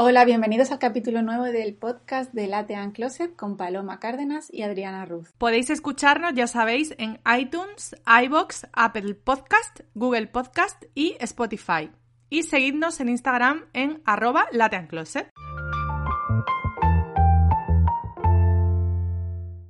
Hola, bienvenidos al capítulo nuevo del podcast de Latte and Closet con Paloma Cárdenas y Adriana Ruz. Podéis escucharnos, ya sabéis, en iTunes, iBox, Apple Podcast, Google Podcast y Spotify. Y seguidnos en Instagram en arroba lateancloset.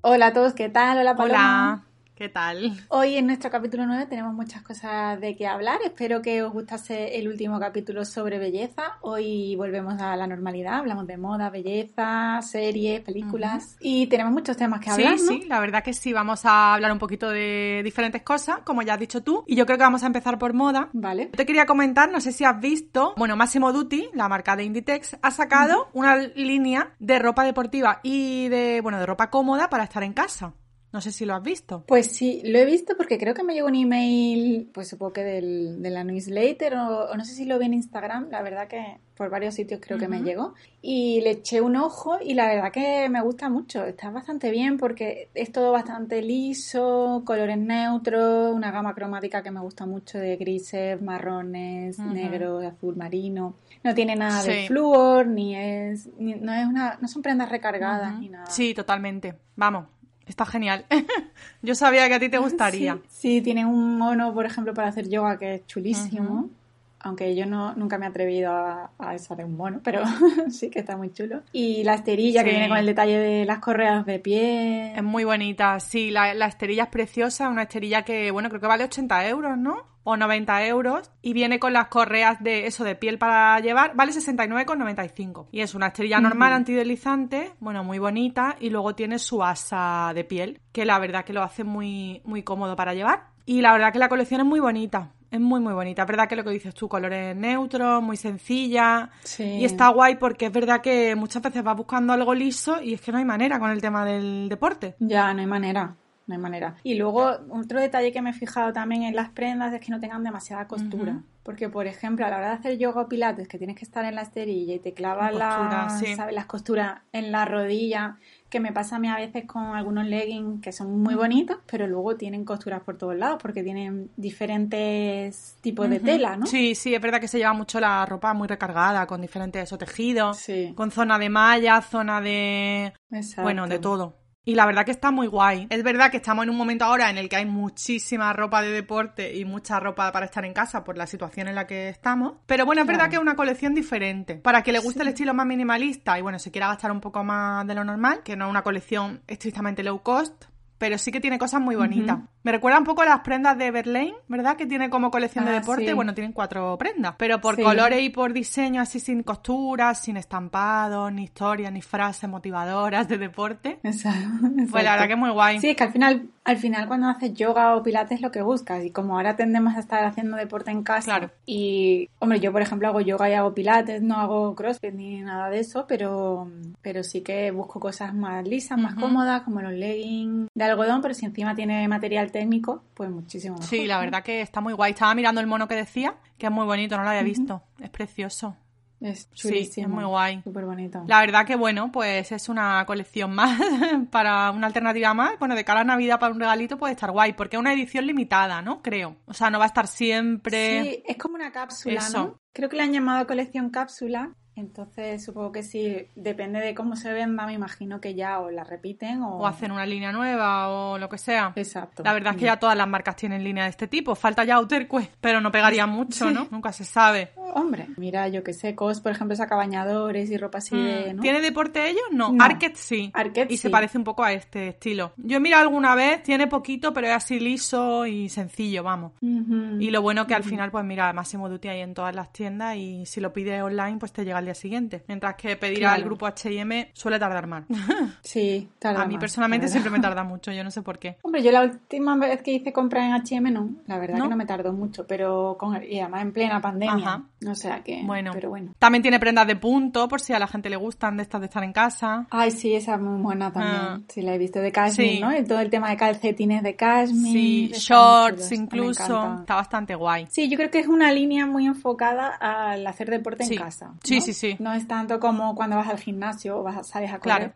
Hola a todos, ¿qué tal? Hola Paloma. Hola, ¿qué tal? Hoy en nuestro capítulo 9 tenemos muchas cosas de qué hablar. Espero que os gustase el último capítulo sobre belleza. Hoy volvemos a la normalidad, hablamos de moda, belleza, series, películas y tenemos muchos temas que hablar. Sí, ¿no? sí, la verdad que sí, vamos a hablar un poquito de diferentes cosas, como ya has dicho tú, y yo creo que vamos a empezar por moda. Vale. Te quería comentar, no sé si has visto, bueno, Massimo Dutti, la marca de Inditex, ha sacado una línea de ropa deportiva y de, bueno, de ropa cómoda para estar en casa. No sé si lo has visto. Pues sí, lo he visto porque creo que me llegó un email, pues supongo que del, de la newsletter o, o no sé si lo vi en Instagram, la verdad que por varios sitios creo que me llegó y le eché un ojo y la verdad que me gusta mucho, está bastante bien porque es todo bastante liso, colores neutros, una gama cromática que me gusta mucho de grises, marrones, negros, azul marino. No tiene nada de flúor ni es ni- no es una no son prendas recargadas ni nada. Sí, totalmente. Vamos, está genial. Yo sabía que a ti te gustaría. Sí, sí, tiene un mono, por ejemplo, para hacer yoga que es chulísimo. Aunque yo no, nunca me he atrevido a, a eso de un mono, pero sí que está muy chulo. Y la esterilla que viene con el detalle de las correas de pie. Es muy bonita, sí, la, la esterilla es preciosa, una esterilla que, bueno, creo que vale 80 euros, ¿no? O 90 euros. Y viene con las correas de eso, de piel para llevar, vale 69,95. Y es una esterilla normal, antideslizante, bueno, muy bonita. Y luego tiene su asa de piel, que la verdad que lo hace muy, muy cómodo para llevar. Y la verdad que la colección es muy bonita. Es muy, muy bonita. Es verdad que lo que dices tú, colores neutros, muy sencilla. Sí. Y está guay porque es verdad que muchas veces vas buscando algo liso y es que no hay manera con el tema del deporte. Ya, no hay manera. No hay manera. Y luego, otro detalle que me he fijado también en las prendas es que no tengan demasiada costura. Porque, por ejemplo, a la hora de hacer yoga o pilates, que tienes que estar en la esterilla y te clavas las, sí. las costuras en la rodilla, que me pasa a mí a veces con algunos leggings que son muy bonitos, pero luego tienen costuras por todos lados porque tienen diferentes tipos de tela, ¿no? Sí, sí, es verdad que se lleva mucho la ropa muy recargada, con diferentes tejidos, Sí. con zona de malla, zona de... Exacto. Bueno, de todo. Y la verdad que está muy guay. Es verdad que estamos en un momento ahora en el que hay muchísima ropa de deporte y mucha ropa para estar en casa por la situación en la que estamos. Pero bueno, es verdad que es una colección diferente. Para que le guste el estilo más minimalista y bueno, se quiera gastar un poco más de lo normal, que no es una colección estrictamente low cost, pero sí que tiene cosas muy bonitas. Me recuerda un poco a las prendas de Berlane, ¿verdad? Que tiene como colección de Ah, deporte. sí. Bueno, tienen cuatro prendas. Pero por Sí. colores y por diseño, así sin costuras, sin estampados, ni historias, ni frases motivadoras de deporte. Exacto. Pues la verdad que es muy guay. Sí, es que al final, al final cuando haces yoga o pilates es lo que buscas y como ahora tendemos a estar haciendo deporte en casa Claro. y, hombre, yo por ejemplo hago yoga y hago pilates, no hago crossfit ni nada de eso, pero, pero sí que busco cosas más lisas, más cómodas, como los leggings de algodón, pero si encima tiene material técnico, pues muchísimo mejor. Sí, la verdad que está muy guay. Estaba mirando el mono que decía, que es muy bonito, no lo había visto. Es precioso. Es Sí, chulísimo. es muy guay. Súper bonito. La verdad que bueno, pues es una colección más para una alternativa más. Bueno, de cara a Navidad para un regalito puede estar guay, porque es una edición limitada, ¿no? Creo. O sea, no va a estar siempre. Sí, es como una cápsula, Eso. ¿no? Creo que le han llamado colección cápsula. Entonces supongo que sí, depende de cómo se venda, me imagino que ya o la repiten o... O hacen una línea nueva o lo que sea. Exacto. La verdad es que ya todas las marcas tienen línea de este tipo. Falta ya Outer Quest, pero no pegaría mucho, Sí. ¿no? Nunca se sabe. Hombre, mira, yo que sé, COS, por ejemplo, saca bañadores y ropa así de... ¿no? Mm. ¿Tiene deporte ellos? No. No. Arquette sí. Arquette y se parece un poco a este estilo. Yo he mirado alguna vez, tiene poquito, pero es así liso y sencillo, vamos. Y lo bueno que al final, pues mira, Massimo Dutti hay en todas las tiendas y si lo pides online, pues te llega el día siguiente. Mientras que pedir Claro. al grupo H&M suele tardar más. Sí, tarda a mí más, personalmente siempre me tarda mucho, yo no sé por qué. Hombre, yo la última vez que hice compra en H&M no, la verdad ¿No? que no me tardó mucho, pero con y además en plena pandemia, Ajá. o sea que, Bueno. pero bueno. También tiene prendas de punto, por si a la gente le gustan de estas de estar en casa. Ay, sí, esa es muy buena también. Ah. Sí, la he visto de cashmere, Sí. ¿no? Y todo el tema de calcetines de cashmere. Sí, shorts incluso. Está bastante guay. Sí, yo creo que es una línea muy enfocada al hacer deporte Sí. en casa. Sí, ¿no? sí, sí. No es tanto como cuando vas al gimnasio o vas a, sales a correr. Claro.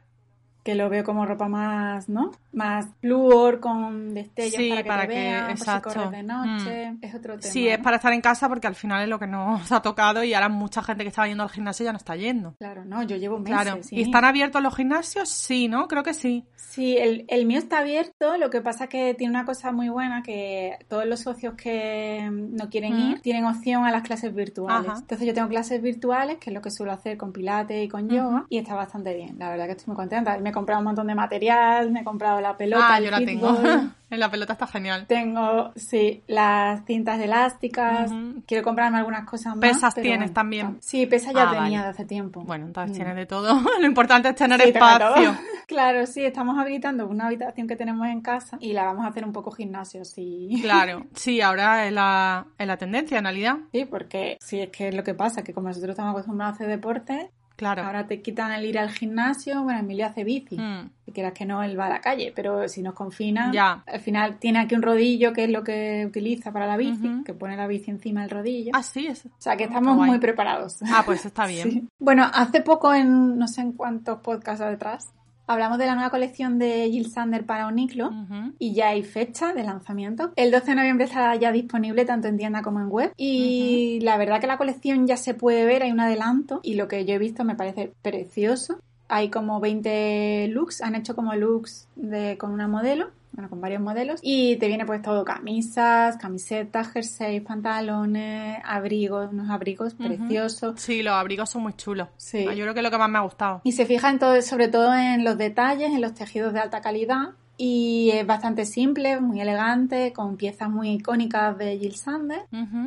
Que lo veo como ropa más, ¿no? Más flúor, con destellos Sí, para que para te que- vean, por si corres de noche. Es otro tema. Sí, es para estar en casa porque al final es lo que nos ha tocado y ahora mucha gente que estaba yendo al gimnasio ya no está yendo. Claro, no, yo llevo meses. Claro. ¿Y están abiertos los gimnasios? Sí, ¿no? Creo que sí. Sí, el, el mío está abierto, lo que pasa es que tiene una cosa muy buena que todos los socios que mm, no quieren Mm. ir tienen opción a las clases virtuales. Ajá. Entonces yo tengo clases virtuales, que es lo que suelo hacer con pilates y con yoga, y está bastante bien, la verdad que estoy muy contenta. Me he comprado un montón de material, me he comprado la pelota, ah, yo la tengo. en la pelota está genial. Tengo, sí, las cintas elásticas. Quiero comprarme algunas cosas más. Pesas tienes bueno, también. tam- Sí, pesas ya Ah, tenía vale. de hace tiempo. Bueno, entonces Mm. tienes de todo. Lo importante es tener Sí, espacio. Claro, sí, estamos habilitando una habitación que tenemos en casa y la vamos a hacer un poco gimnasio, sí. Claro, sí, ahora es la, es la tendencia en realidad. Sí, porque sí, es que es lo que pasa, que como nosotros estamos acostumbrados a hacer deporte, Claro. ahora te quitan el ir al gimnasio, bueno, Emilio hace bici. Mm. Si quieras que no, él va a la calle, pero si nos confinan, Ya. al final tiene aquí un rodillo que es lo que utiliza para la bici, que pone la bici encima del rodillo. Ah, sí, es. O sea que Ah, estamos muy preparados. Ah, pues está bien. Sí. Bueno, hace poco, en no sé en cuántos podcasts detrás, hablamos de la nueva colección de Jill Sander para Uniqlo Ujú. y ya hay fecha de lanzamiento. El 12 de noviembre estará ya disponible tanto en tienda como en web y la verdad que la colección ya se puede ver, hay un adelanto y lo que yo he visto me parece precioso. Hay como 20 looks, han hecho como looks de, con una modelo, bueno, con varios modelos y te viene pues todo camisas, camisetas, jerseys, pantalones, abrigos, unos abrigos preciosos. Sí, los abrigos son muy chulos. Sí. Ah, Yo creo que es lo que más me ha gustado. Y se fija en todo, sobre todo en los detalles, en los tejidos de alta calidad. Y es bastante simple, muy elegante, con piezas muy icónicas de Jill Sander.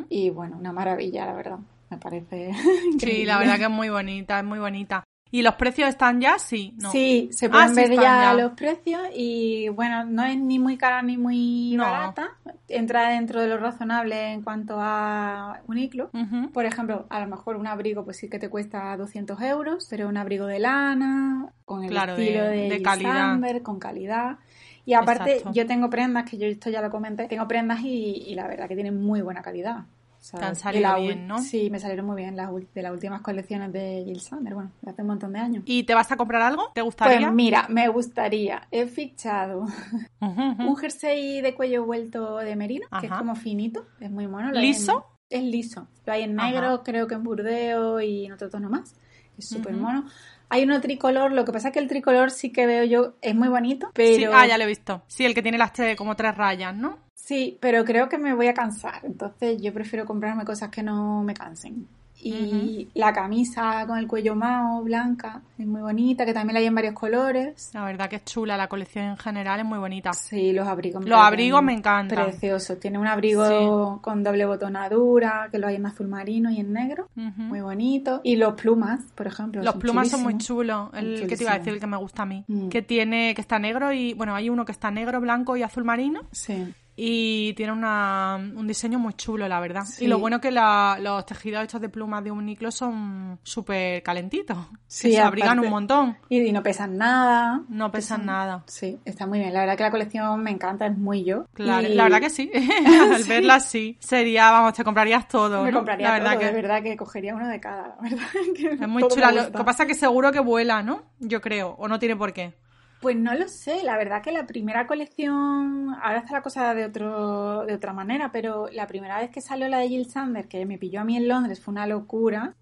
Y bueno, una maravilla, la verdad. Me parece. Sí, increíble. la verdad que es muy bonita, es muy bonita. ¿Y los precios están ya? Sí, no. Sí, se pueden Ah, sí ver ya, ya. los precios y bueno, no es ni muy cara ni muy No. barata. Entra dentro de lo razonable en cuanto a Uniqlo. Ujú. Por ejemplo, a lo mejor un abrigo pues sí que te cuesta 200 euros, pero un abrigo de lana, con el Claro, estilo de- de, calidad. Con calidad. Y aparte, Exacto. yo tengo prendas, que yo esto ya lo comenté, tengo prendas y, y la verdad que tienen muy buena calidad. Sea, de salido bien, ¿no? Sí, me salieron muy bien las, de las últimas colecciones de Jill Sander, bueno, hace un montón de años. ¿Y te vas a comprar algo? ¿Te gustaría? Pues mira, me gustaría, he fichado un jersey de cuello vuelto de merino, que es como finito, es muy mono. lo ¿Liso? en- es liso. Lo hay en Ajá. negro, creo que en burdeo y en otro tono más. Es súper mono. Hay uno tricolor, lo que pasa es que el tricolor sí que veo yo, es muy bonito, pero... Sí, ah, ya lo he visto. Sí, el que tiene las tres, como tres rayas, ¿no? Sí, pero creo que me voy a cansar. Entonces yo prefiero comprarme cosas que no me cansen. Y la camisa con el cuello mao, blanca, es muy bonita, que también la hay en varios colores. La verdad que es chula, la colección en general es muy bonita. Sí, los abrigos. me Los abrigos me encantan. Preciosos. Tiene un abrigo con doble botonadura, que lo hay en azul marino y en negro. Muy bonito. Y los plumas, por ejemplo. Los son plumas son muy chulos. El que te iba a decir, el que me gusta a mí. Mm. Que tiene, que está negro y, bueno, hay uno que está negro, blanco y azul marino. Sí. Y tiene una, un diseño muy chulo, la verdad. Sí. Y lo bueno que la- los tejidos hechos de plumas de Uniqlo son súper calentitos. Sí, se abrigan un montón. Y, y no pesan nada. No pesan nada. Sí, está muy bien. La verdad que la colección me encanta, es muy yo. Claro, Y la verdad que sí. Al verla sí. Sería, vamos, te comprarías todo. Me ¿no? compraría la verdad todo, que de verdad que cogería uno de cada, la verdad. que Es muy chula. Lo que pasa es que seguro que vuela, ¿no? Yo creo. O no tiene por qué. Pues no lo sé, la verdad que la primera colección, ahora está la cosa de otro, de otra manera, pero la primera vez que salió la de Jill Sander, que me pilló a mí en Londres, fue una locura,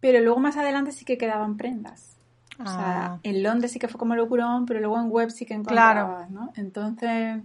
pero luego más adelante sí que quedaban prendas. O Ah. sea, en Londres sí que fue como locurón, pero luego en web sí que encontrabas, ¿no? Entonces,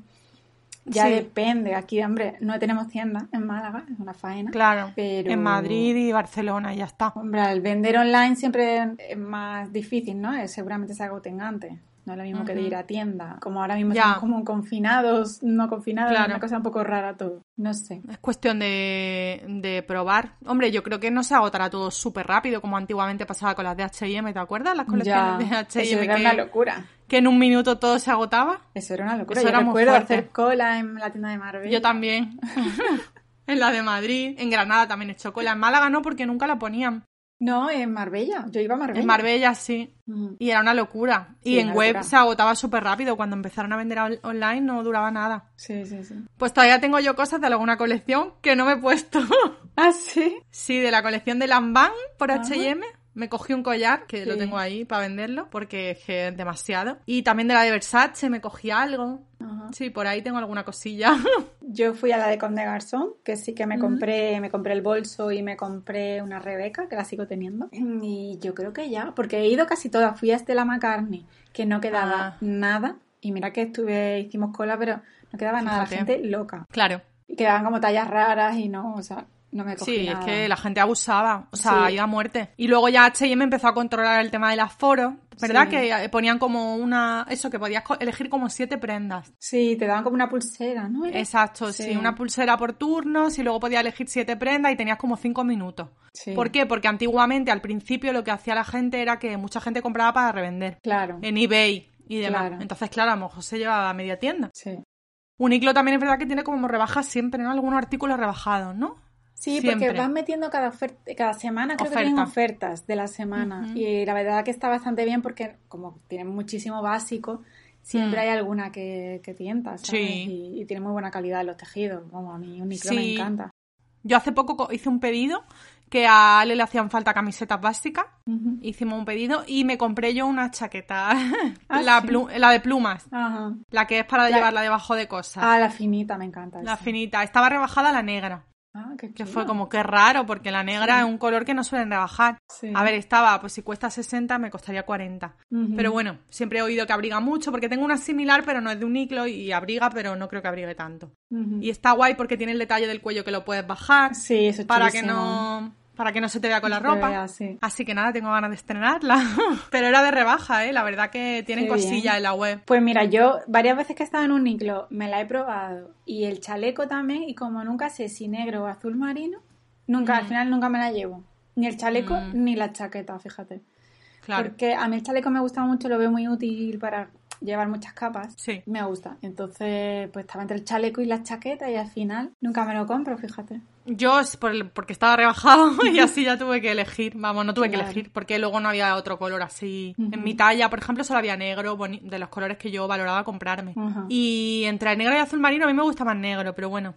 Ya Sí. depende. Aquí, hombre, no tenemos tienda en Málaga, es una faena. Claro. Pero- En Madrid y Barcelona ya está. Hombre, al vender online siempre es más difícil, ¿no? Eh, Seguramente se agoten antes. No es lo mismo que de ir a tienda. Como ahora mismo Ya. estamos como confinados, no confinados, Claro. una cosa un poco rara todo. No sé. Es cuestión de, de probar. Hombre, yo creo que no se agotará todo súper rápido, como antiguamente pasaba con las de H&M, ¿te acuerdas? Las Ya, colecciones de eso H&M era que, una locura. Que en un minuto todo se agotaba. Eso era una locura. Eso Yo recuerdo hacer cola en la tienda de Marbella. Yo también. en la de Madrid. En Granada también he hecho cola. En Málaga no, porque nunca la ponían. No, en Marbella. Yo iba a Marbella. En Marbella sí. Mm. Y era una locura. Sí, y en web locura. se agotaba súper rápido. Cuando empezaron a vender on- online no duraba nada. Sí, sí, sí. Pues todavía tengo yo cosas de alguna colección que no me he puesto. Ah, sí. sí, de la colección de Lanvin por. H&M. Me cogí un collar, que lo tengo ahí para venderlo, porque es que es demasiado. Y también de la de Versace me cogí algo. Ajá. Sí, por ahí tengo alguna cosilla. Yo fui a la de Conde Garzón, que sí que me compré, me compré el bolso y me compré una Rebeca, que la sigo teniendo. Y yo creo que ya, porque he ido casi todas. Fui a Estela McCartney, que no quedaba Ah. nada. Y mira que estuve, hicimos cola, pero no quedaba nada. La gente loca. claro. Y quedaban como tallas raras y no, o sea, no me cogí Sí, es que la gente abusaba, o sea, Sí. iba a muerte. Y luego ya H&M empezó a controlar el tema del aforo, ¿verdad? Sí. Que eh, ponían como una... Eso, que podías elegir como siete prendas. Sí, te daban como una pulsera, ¿no? Exacto, sí. Sí. una pulsera por turnos y luego podías elegir siete prendas y tenías como cinco minutos. Sí. ¿Por qué? Porque antiguamente, al principio, lo que hacía la gente era que mucha gente compraba para revender Claro. en eBay y demás. Claro. Entonces, claro, a lo mejor se llevaba media tienda. Sí. Uniqlo también es verdad que tiene como rebajas siempre, ¿no? Algunos artículos rebajados, ¿no? Sí, Siempre. porque van metiendo cada, oferta, cada semana, creo que tienen ofertas de la semana. Y la verdad que está bastante bien porque como tienen muchísimo básico, siempre Mm. hay alguna que, que tienta, ¿sabes? Sí. Y, y tiene muy buena calidad los tejidos. Como a mí Uniqlo me Sí. encanta. Yo hace poco co- hice un pedido que a Ale le hacían falta camisetas básicas. Hicimos un pedido y me compré yo una chaqueta. Ah, la, sí. la de plumas. Ajá. La que es para La- llevarla debajo de cosas. Ah, la finita, me encanta. la esa. finita. Estaba rebajada la negra. Ah, qué Que fue como que raro, porque la negra Sí. es un color que no suelen rebajar. Sí. A ver, estaba, pues si cuesta 60, me costaría 40. Ujú. Pero bueno, siempre he oído que abriga mucho, porque tengo una similar, pero no es de un iclo y abriga, pero no creo que abrigue tanto. Y está guay porque tiene el detalle del cuello que lo puedes bajar Sí, eso es para que no para que no se te vea con la ropa. vea, sí. Así que nada, tengo ganas de estrenarla. pero era de rebaja, ¿eh? La verdad que tienen cosillas en la web. Pues mira, yo varias veces que he estado en un Uniqlo me la he probado y el chaleco también y como nunca sé si negro o azul marino, nunca, al final nunca me la llevo. Ni el chaleco Mm. ni la chaqueta, fíjate. Claro. Porque a mí el chaleco me gusta mucho, lo veo muy útil para llevar muchas capas. Sí. Me gusta. Entonces, pues estaba entre el chaleco y la chaqueta y al final nunca me lo compro, fíjate. Yo es por el- porque estaba rebajado y así ya tuve que elegir. Vamos, no tuve que elegir porque luego no había otro color así. En mi talla, por ejemplo, solo había negro, de los colores que yo valoraba comprarme. Y entre el negro y azul marino a mí me gusta más negro, pero bueno.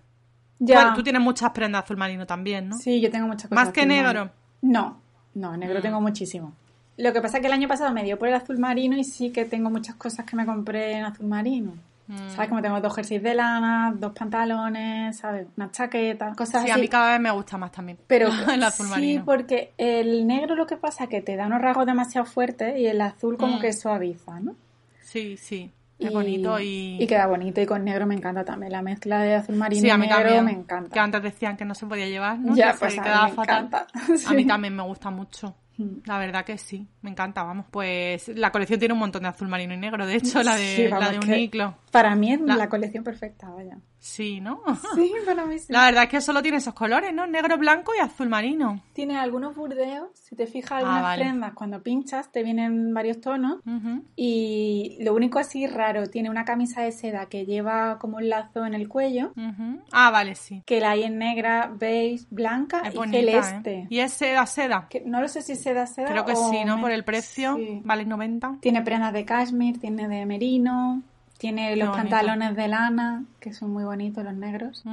Ya. Bueno, tú tienes muchas prendas azul marino también, ¿no? Sí, yo tengo muchas cosas. ¿Más que negro? marino. No, no, negro Mm. tengo muchísimo. Lo que pasa es que el año pasado me dio por el azul marino y sí que tengo muchas cosas que me compré en azul marino. Mm. ¿Sabes? Como tengo dos jerseys de lana, dos pantalones, ¿sabes? Una chaqueta, cosas Sí, así. a mí cada vez me gusta más también. Pero el azul sí, marino. porque el negro lo que pasa es que te da unos rasgos demasiado fuertes y el azul como Mm. que suaviza, ¿no? Sí, sí. Es bonito y... Y queda bonito y con negro me encanta también. La mezcla de azul marino Sí, a y mí negro también. me encanta. Que antes decían que no se podía llevar, ¿no? Ya, pues a mí me fatal. encanta. A mí también me gusta mucho. Mm. La verdad que sí, me encanta, vamos. Pues la colección tiene un montón de azul marino y negro, de hecho, la de, Sí, la de Uniqlo. Para mí es La- la colección perfecta, vaya. Sí, ¿no? Sí, para mí sí. La verdad es que solo tiene esos colores, ¿no? Negro, blanco y azul marino. Tiene algunos burdeos. Si te fijas, Ah, algunas vale. prendas, cuando pinchas, te vienen varios tonos. Y lo único así raro, tiene una camisa de seda que lleva como un lazo en el cuello. Ah, vale, sí. que la hay en negra, beige, blanca Es y bonita, celeste. ¿eh? Y es seda, seda. Que no lo sé si es seda, seda Creo que o sí, ¿no? Por el precio, Sí. vale 90. Tiene prendas de cashmere, tiene de merino, tiene los pantalones de lana, que son muy bonitos los negros,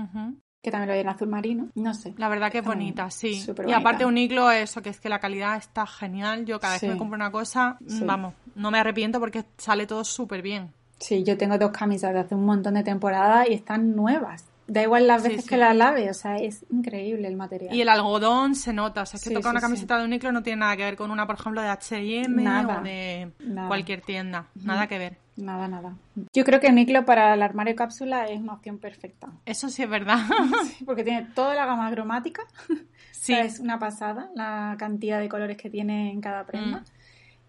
que también lo hay en azul marino, no sé. La verdad que es bonita, sí. Y aparte bonita. Uniqlo, eso, que es que la calidad está genial. Yo cada vez que compro una cosa, mm, Sí. vamos, no me arrepiento porque sale todo súper bien. Sí, yo tengo dos camisas de hace un montón de temporadas y están nuevas. Da igual las veces sí. que la lave, o sea, es increíble el material. Y el algodón se nota, o sea, es que Sí, tocar sí, una camiseta de Uniqlo no tiene nada que ver con una, por ejemplo, de H&M o de nada. cualquier tienda, nada que ver. Nada, nada. Yo creo que Uniqlo para el armario cápsula es una opción perfecta. Eso sí es verdad. Porque tiene toda la gama cromática. sí, O sea, es una pasada la cantidad de colores que tiene en cada prenda. Mm.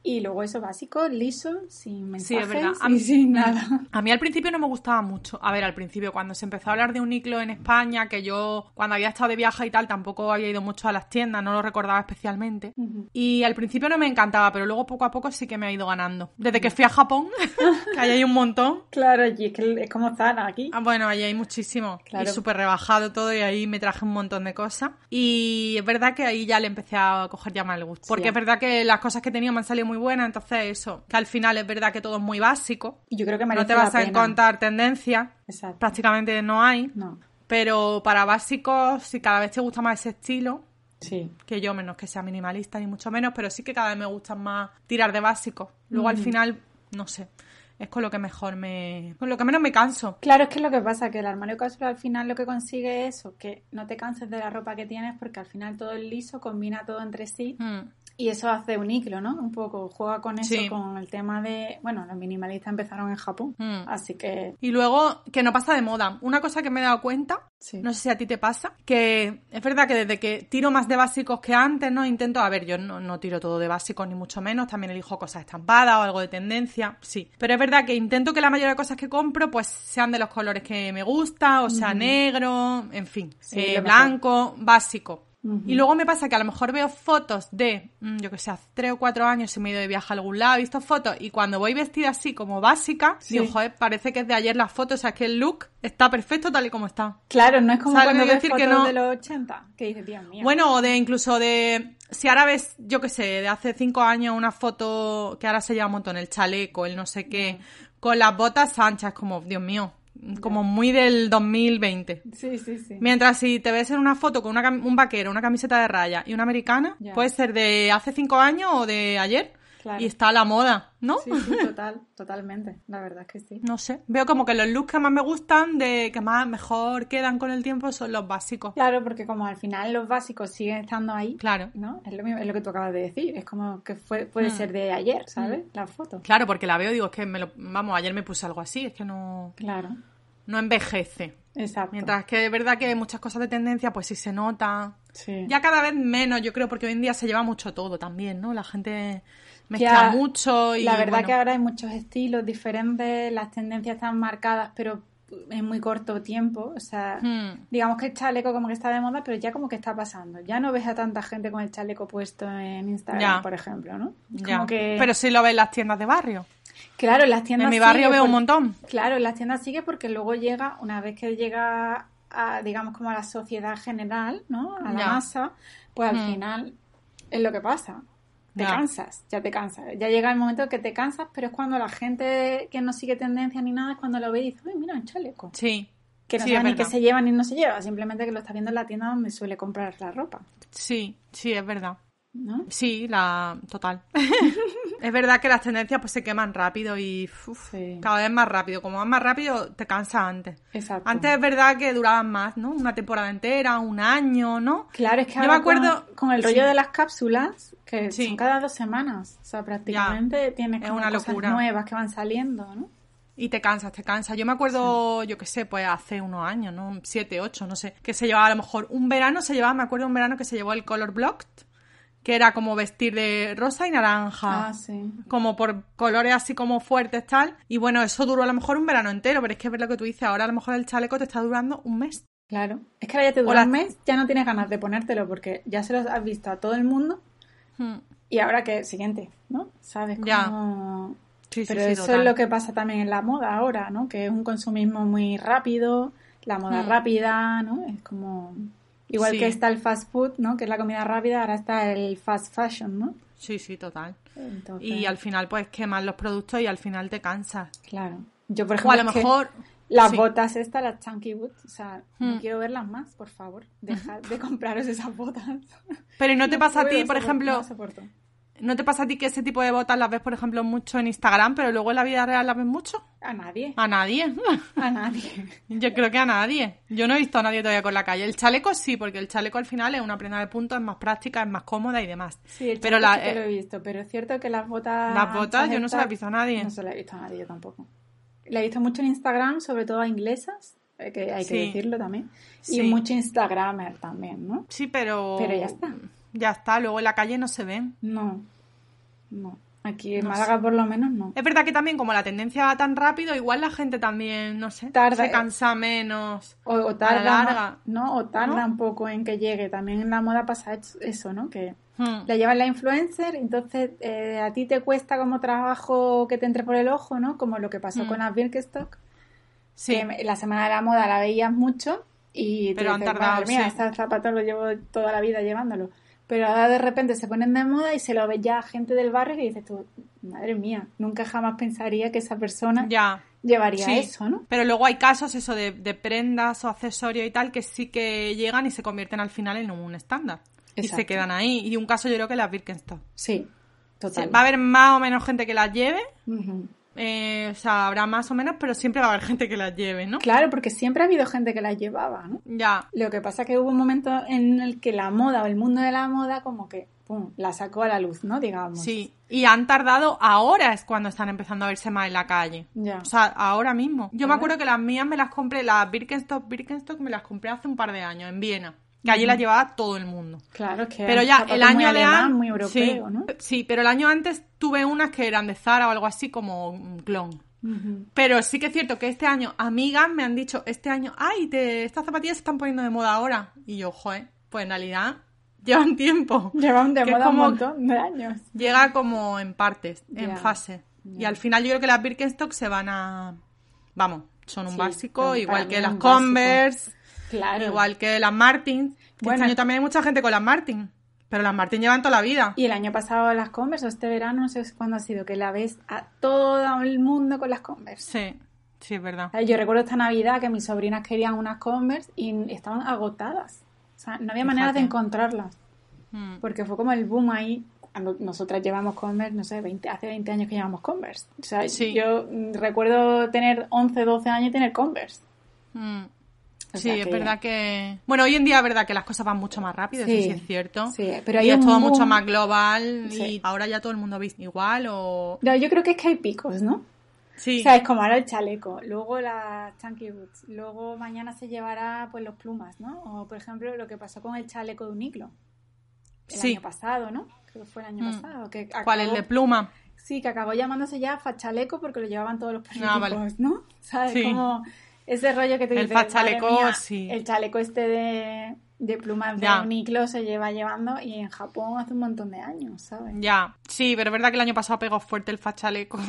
Y luego eso básico, liso, sin mensajes Sí, es verdad. A y mí- sin nada. A mí al principio no me gustaba mucho. A ver, al principio, cuando se empezó a hablar de Uniqlo en España, que yo cuando había estado de viaje y tal, tampoco había ido mucho a las tiendas, no lo recordaba especialmente. Ujú. Y al principio no me encantaba, pero luego poco a poco sí que me ha ido ganando. Desde que fui a Japón, que ahí hay un montón. Claro, y es que es como Zara aquí. Ah, bueno, ahí hay muchísimo. Claro. Y súper rebajado todo y ahí me traje un montón de cosas. Y es verdad que ahí ya le empecé a coger ya el gusto. Sí. Porque es verdad que las cosas que tenía me han salido muy buenas, entonces eso, que al final es verdad que todo es muy básico. Y yo creo que merece No te vas la a pena. encontrar tendencias, prácticamente no hay. No, Pero para básicos, si cada vez te gusta más ese estilo, sí. que yo menos que sea minimalista ni mucho menos, pero sí que cada vez me gusta más tirar de básicos. Luego al final, no sé, es con lo que mejor me... con lo que menos me canso. Claro, es que es lo que pasa, que el armario cápsula al final lo que consigue es eso, que no te canses de la ropa que tienes porque al final todo es liso, combina todo entre sí Mm. Y eso hace un iclo, ¿no? Un poco juega con eso, Sí. con el tema de, bueno, los minimalistas empezaron en Japón, Mm. así que Y luego, que no pasa de moda. Una cosa que me he dado cuenta, sí. no sé si a ti te pasa, que es verdad que desde que tiro más de básicos que antes, ¿no? Intento, a ver, yo no, no tiro todo de básicos ni mucho menos, también elijo cosas estampadas o algo de tendencia, sí. Pero es verdad que intento que la mayoría de cosas que compro, pues sean de los colores que me gusta, o sea, negro, en fin, Sí, eh, blanco, básico. Y luego me pasa que a lo mejor veo fotos de, mm, yo que sé, hace tres o cuatro años si me he ido de viaje a algún lado, he visto fotos y cuando voy vestida así como básica, Sí. digo, joder, parece que es de ayer la foto, o sea, que el look está perfecto tal y como está. Claro, no es como ¿Sabes lo cuando ves decir? fotos Que no- de los 80, que dices, Dios mío. Bueno, o de incluso de, si ahora ves, yo que sé, de hace cinco años una foto que ahora se lleva un montón, el chaleco, el no sé qué, con las botas anchas, como, Dios mío, como muy del 2020. Sí, sí, sí. Mientras si te ves en una foto con una un vaquero, una camiseta de raya y una americana, Ya. puede ser de hace cinco años o de ayer. Claro. Y está a la moda, ¿no? Sí, sí, total, totalmente. La verdad es que sí. No sé. Veo como que los looks que más me gustan, de que más mejor quedan con el tiempo, son los básicos. Claro, porque como al final los básicos siguen estando ahí, Claro. ¿no? Es lo, mismo, es lo que tú acabas de decir. Es como que fue, puede Mm. ser de ayer, ¿sabes? La foto. Claro, porque la veo y digo, es que me lo... Vamos, ayer me puse algo así, es que no, Claro, no envejece. exacto. Mientras que es verdad que muchas cosas de tendencia, pues sí se nota. Sí. Ya cada vez menos, yo creo, porque hoy en día se lleva mucho todo también, ¿no? La gente mezcla Ya, mucho y... la verdad bueno, que ahora hay muchos estilos diferentes, las tendencias están marcadas, pero en muy corto tiempo. O sea, hmm, digamos que el chaleco como que está de moda, pero ya como que está pasando. Ya no ves a tanta gente con el chaleco puesto en Instagram, Ya. por ejemplo, ¿no? Es ya. Como que... Pero sí lo ves en las tiendas de barrio. Claro, en las tiendas En mi barrio veo un montón. Claro, en las tiendas sigue porque luego llega, una vez que llega a, digamos, como a la sociedad general, ¿no? A la masa, pues al Hmm. final es lo que pasa. Te cansas, ya te cansas. Ya llega el momento que te cansas, pero es cuando la gente que no sigue tendencia ni nada es cuando lo ve y dice, uy, mira, un chaleco. Sí. Que no Sí, sabe ni verdad. se lleva ni no se lleva, simplemente que lo está viendo en la tienda donde suele comprar la ropa, Sí, sí, es verdad. ¿No? Sí, la total. es verdad que las tendencias pues se queman rápido y uf, Sí. cada vez más rápido. Como vas más rápido, te cansas antes. Exacto. Antes es verdad que duraban más, ¿no? Una temporada entera, un año, ¿no? Claro, es que Yo ahora me acuerdo- con, con el rollo sí. de las cápsulas, que Sí. son cada dos semanas, o sea, prácticamente tienes es como una cosas locura. nuevas que van saliendo, ¿no? Y te cansas, te cansas. Yo me acuerdo, yo qué sé, pues hace unos años, ¿no? Siete, ocho, no sé. Que se llevaba a lo mejor un verano, se llevaba, me acuerdo un verano que se llevó el color blocked, que era como vestir de rosa y naranja. Ah, sí. como por colores así como fuertes tal. Y bueno, eso duró a lo mejor un verano entero, pero es que es lo que tú dices, ahora a lo mejor el chaleco te está durando un mes. Claro. Es que ahora ya te dura un mes, ya no tienes ganas de ponértelo porque ya se los has visto a todo el mundo Hmm. y ahora que siguiente, ¿no? ¿Sabes? Ya. Cómo- Sí, sí, Pero sí, eso total. es lo que pasa también en la moda ahora, ¿no? Que es un consumismo muy rápido, la moda Hmm. rápida, ¿no? Es como... Igual Sí. que está el fast food, ¿no? Que es la comida rápida, ahora está el fast fashion, ¿no? Sí, sí, total. Entonces, Y al final pues quemas los productos y al final te cansas. Claro. Yo, por O ejemplo, a lo mejor... las sí. botas estas, las Chunky Boots, o sea, no Hmm. quiero verlas más, por favor. Dejad de compraros esas botas. Pero ¿y no te No pasa a ti, por ejemplo, no soporto. ¿No te pasa a ti que ese tipo de botas las ves, por ejemplo, mucho en Instagram, pero luego en la vida real las ves mucho? A nadie. A nadie. A nadie. Yo creo que a nadie. Yo no he visto a nadie todavía con la calle. El chaleco sí, porque el chaleco al final es una prenda de punto, es más práctica, es más cómoda y demás. Sí, el pero chaleco la, sí que lo eh, he visto, pero es cierto que las botas... Las botas yo no se las he visto a nadie. No se las he visto a nadie yo tampoco. La he visto mucho en Instagram, sobre todo a inglesas, eh, que hay que Sí. decirlo también. Sí. Y mucho Instagramer también, ¿no? sí, pero... Pero ya está. Ya está, luego en la calle no se ven. No, no. Aquí en No Málaga por lo menos no. Es verdad que también como la tendencia va tan rápido, igual la gente también, no sé, Tarda, se eh. cansa menos. O, o A la tarda, larga. ¿no? O tarda ¿No? un poco en que llegue. También en la moda pasa es- eso, ¿no? Que Hmm. la lleva la influencer, entonces eh, a ti te cuesta como trabajo que te entre por el ojo, ¿no? Como lo que pasó Mm. con las Birkenstock, Sí, que la semana de la moda la veías mucho y Pero te han dices, tardado, "Madre mía, sí. estos zapatos los llevo toda la vida llevándolo. Pero ahora de repente se ponen de moda y se lo ve ya gente del barrio que dices tú, madre mía, nunca jamás pensaría que esa persona ya. llevaría Sí. eso, ¿no? Pero luego hay casos eso de, de prendas o accesorios y tal que sí que llegan y se convierten al final en un estándar. Y se quedan ahí. Y un caso yo creo que las Birkenstock. Sí, total. Sí, va a haber más o menos gente que las lleve. Eh, o sea, habrá más o menos, pero siempre va a haber gente que las lleve, ¿no? Claro, porque siempre ha habido gente que las llevaba, ¿no? Ya. Lo que pasa es que hubo un momento en el que la moda o el mundo de la moda como que, pum, la sacó a la luz, ¿no? Digamos. Sí. Y han tardado, ahora es cuando están empezando a verse más en la calle. Ya. O sea, ahora mismo. Yo me acuerdo que las mías me las compré, las Birkenstock, Birkenstock me las compré hace un par de años en Viena. Que allí las llevaba todo el mundo. Claro, es que Pero ya el muy año de alemán, muy europeo, sí, ¿no? sí, pero el año antes tuve unas que eran de Zara o algo así como un clon. Pero sí que es cierto que este año amigas me han dicho, este año, ay, te, estas zapatillas se están poniendo de moda ahora. Y yo, joder, pues en realidad llevan tiempo. Llevan de moda como- un montón de años. Llega como en partes, en fase. Y al final yo creo que las Birkenstock se van a... Vamos, son un Sí, básico, igual que las básico. Claro. igual que las Martin. Que Bueno. este año también hay mucha gente con las Martin. Pero las Martin llevan toda la vida. Y el año pasado las Converse, o este verano, no sé cuándo ha sido, que la ves a todo el mundo con las Converse. Sí, sí, es verdad. Ay, Yo recuerdo esta Navidad que mis sobrinas querían unas Converse y estaban agotadas. O sea, no había manera de encontrarlas. Mm. Porque fue como el boom ahí. Cuando nosotras llevamos Converse, no sé, 20, hace 20 años que llevamos Converse. O sea, Sí. yo mm, recuerdo tener 11, 12 años y tener Converse. Mm. O Sí, sea es verdad que... Bueno, hoy en día es verdad que las cosas van mucho más rápido, Sí, eso sí es cierto. sí, pero y hay es un todo boom- mucho más global Sí. y ahora ya todo el mundo viste igual o... No, yo creo que es que hay picos, ¿no? Sí, O sea, es como ahora el chaleco, luego las chunky boots, luego mañana se llevará pues los plumas, ¿no? O por ejemplo lo que pasó con el chaleco de Uniqlo el Sí. año pasado, ¿no? Creo que fue el año Mm. pasado. Que ¿cuál? El acabó- de pluma. Sí, que acabó llamándose ya fachaleco porque lo llevaban todos los Ah, vale. ¿no? ¿Sabes? Sí. Como ese rollo que te El fachaleco, mía, sí. El chaleco este de, de plumas de Ya. Uniqlo se lleva llevando y en Japón hace un montón de años, ¿sabes? Ya, sí, pero es verdad que el año pasado pegó fuerte el fachaleco.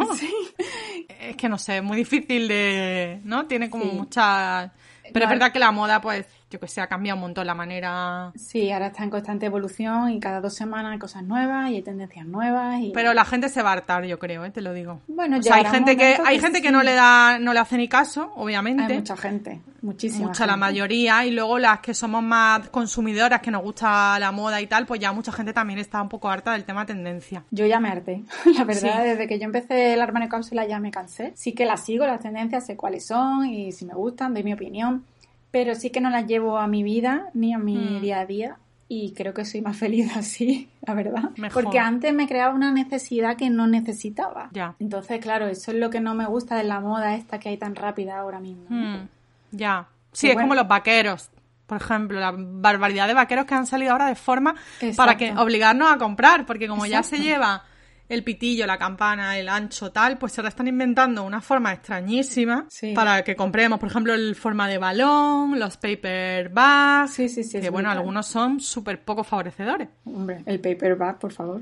Es que no sé, es muy difícil de... ¿No? Tiene como Sí. muchas... Pero es verdad que la moda, pues, yo que sé, ha cambiado un montón la manera... Sí, ahora está en constante evolución y cada dos semanas hay cosas nuevas y hay tendencias nuevas. Y... Pero la gente se va a hartar, yo creo, ¿eh? te lo digo. Bueno, O sea, hay gente que hay gente que no le da no le hace ni caso, obviamente. Hay mucha gente, muchísima. mucha la mayoría y luego las que somos más consumidoras que nos gusta la moda y tal pues ya mucha gente también está un poco harta del tema tendencia Yo ya me harté, la verdad, Sí. desde que yo empecé el armario cápsula ya me cansé. Sí que las sigo, las tendencias, sé cuáles son y si me gustan, doy mi opinión, pero sí que no las llevo a mi vida ni a mi Mm. día a día y creo que soy más feliz así, la verdad. Mejor. Porque antes me creaba una necesidad que no necesitaba. Ya. Entonces, claro, eso es lo que no me gusta de la moda esta que hay tan rápida ahora mismo. Mm, ya sí Y es bueno. como los vaqueros por ejemplo la barbaridad de vaqueros que han salido ahora de forma Exacto. para que obligarnos a comprar porque como ya se lleva el pitillo, la campana, el ancho, tal, pues ahora están inventando una forma extrañísima Sí. para que compremos, por ejemplo, el forma de balón, los paper bags, Sí, sí, sí, que bueno, algunos son súper poco favorecedores. Hombre, el paperback, por favor.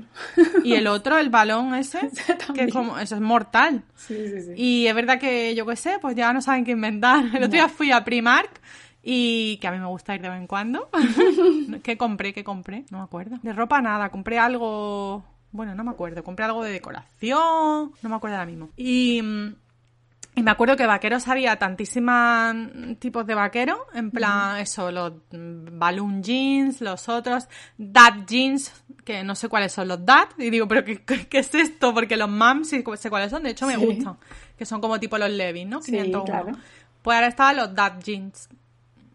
Y el otro, el balón ese, que es como, eso es mortal. Sí, sí, sí. Y es verdad que, yo qué sé, pues ya no saben qué inventar. El otro día fui a Primark y que a mí me gusta ir de vez en cuando. ¿Qué compré? ¿Qué compré? No me acuerdo. De ropa nada, compré algo... Bueno, no me acuerdo. Compré algo de decoración, no me acuerdo ahora mismo. Y... Y me acuerdo que vaqueros había tantísimas tipos de vaqueros, en plan, eso, los balloon jeans, los otros, dad jeans, que no sé cuáles son los dad, y digo, pero ¿qué, qué, qué es esto? Porque los mams sí sé cuáles son, de hecho me Sí. gustan, que son como tipo los Levi's, ¿no? Sí, 501. claro. Pues ahora estaban los dad jeans.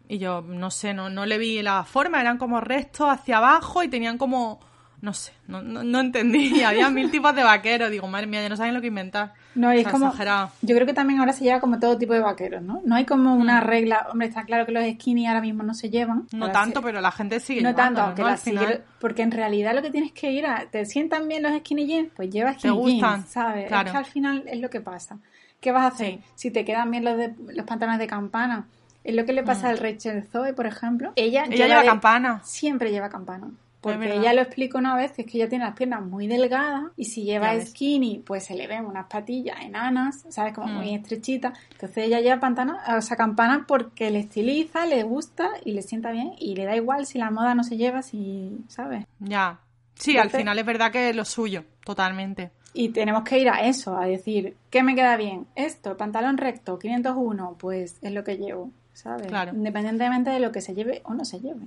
Y yo, no sé, no, no le vi la forma, eran como restos hacia abajo y tenían como, no sé, no, no, no entendí. Había mil tipos de vaqueros. Digo, madre mía, ya no saben lo que inventar. No, y O es como. exagerado. Yo creo que también ahora se lleva como todo tipo de vaqueros, ¿no? No hay como una regla. Hombre, está claro que los skinny ahora mismo no se llevan. No Ahora tanto, pero la gente sigue No tanto, aunque ¿no? la final. Porque en realidad lo que tienes que ir a. ¿Te sientan bien los skinny jeans? Pues lleva ¿Te skinny gustan? jeans, ¿sabes? Claro. Es que al final es lo que pasa. ¿Qué vas a hacer? Sí. Si te quedan bien los, de, los pantalones de campana. Es lo que le pasa al Rachel Zoe, por ejemplo. Ella, Mm. Ella lleva de- campana. Siempre lleva campana. Porque ella lo explica una vez, que es que ella tiene las piernas muy delgadas y si lleva skinny, pues se le ven unas patillas enanas, ¿sabes? Como Mm. muy estrechitas. Entonces ella lleva pantana, o sea, campana porque le estiliza, le gusta y le sienta bien y le da igual si la moda no se lleva, si, ¿sabes? Ya. Sí, al final es verdad que es lo suyo, totalmente. Y tenemos que ir a eso, a decir, ¿qué me queda bien? Esto, pantalón recto, 501, pues es lo que llevo, ¿sabes? Claro. Independientemente de lo que se lleve o no se lleve.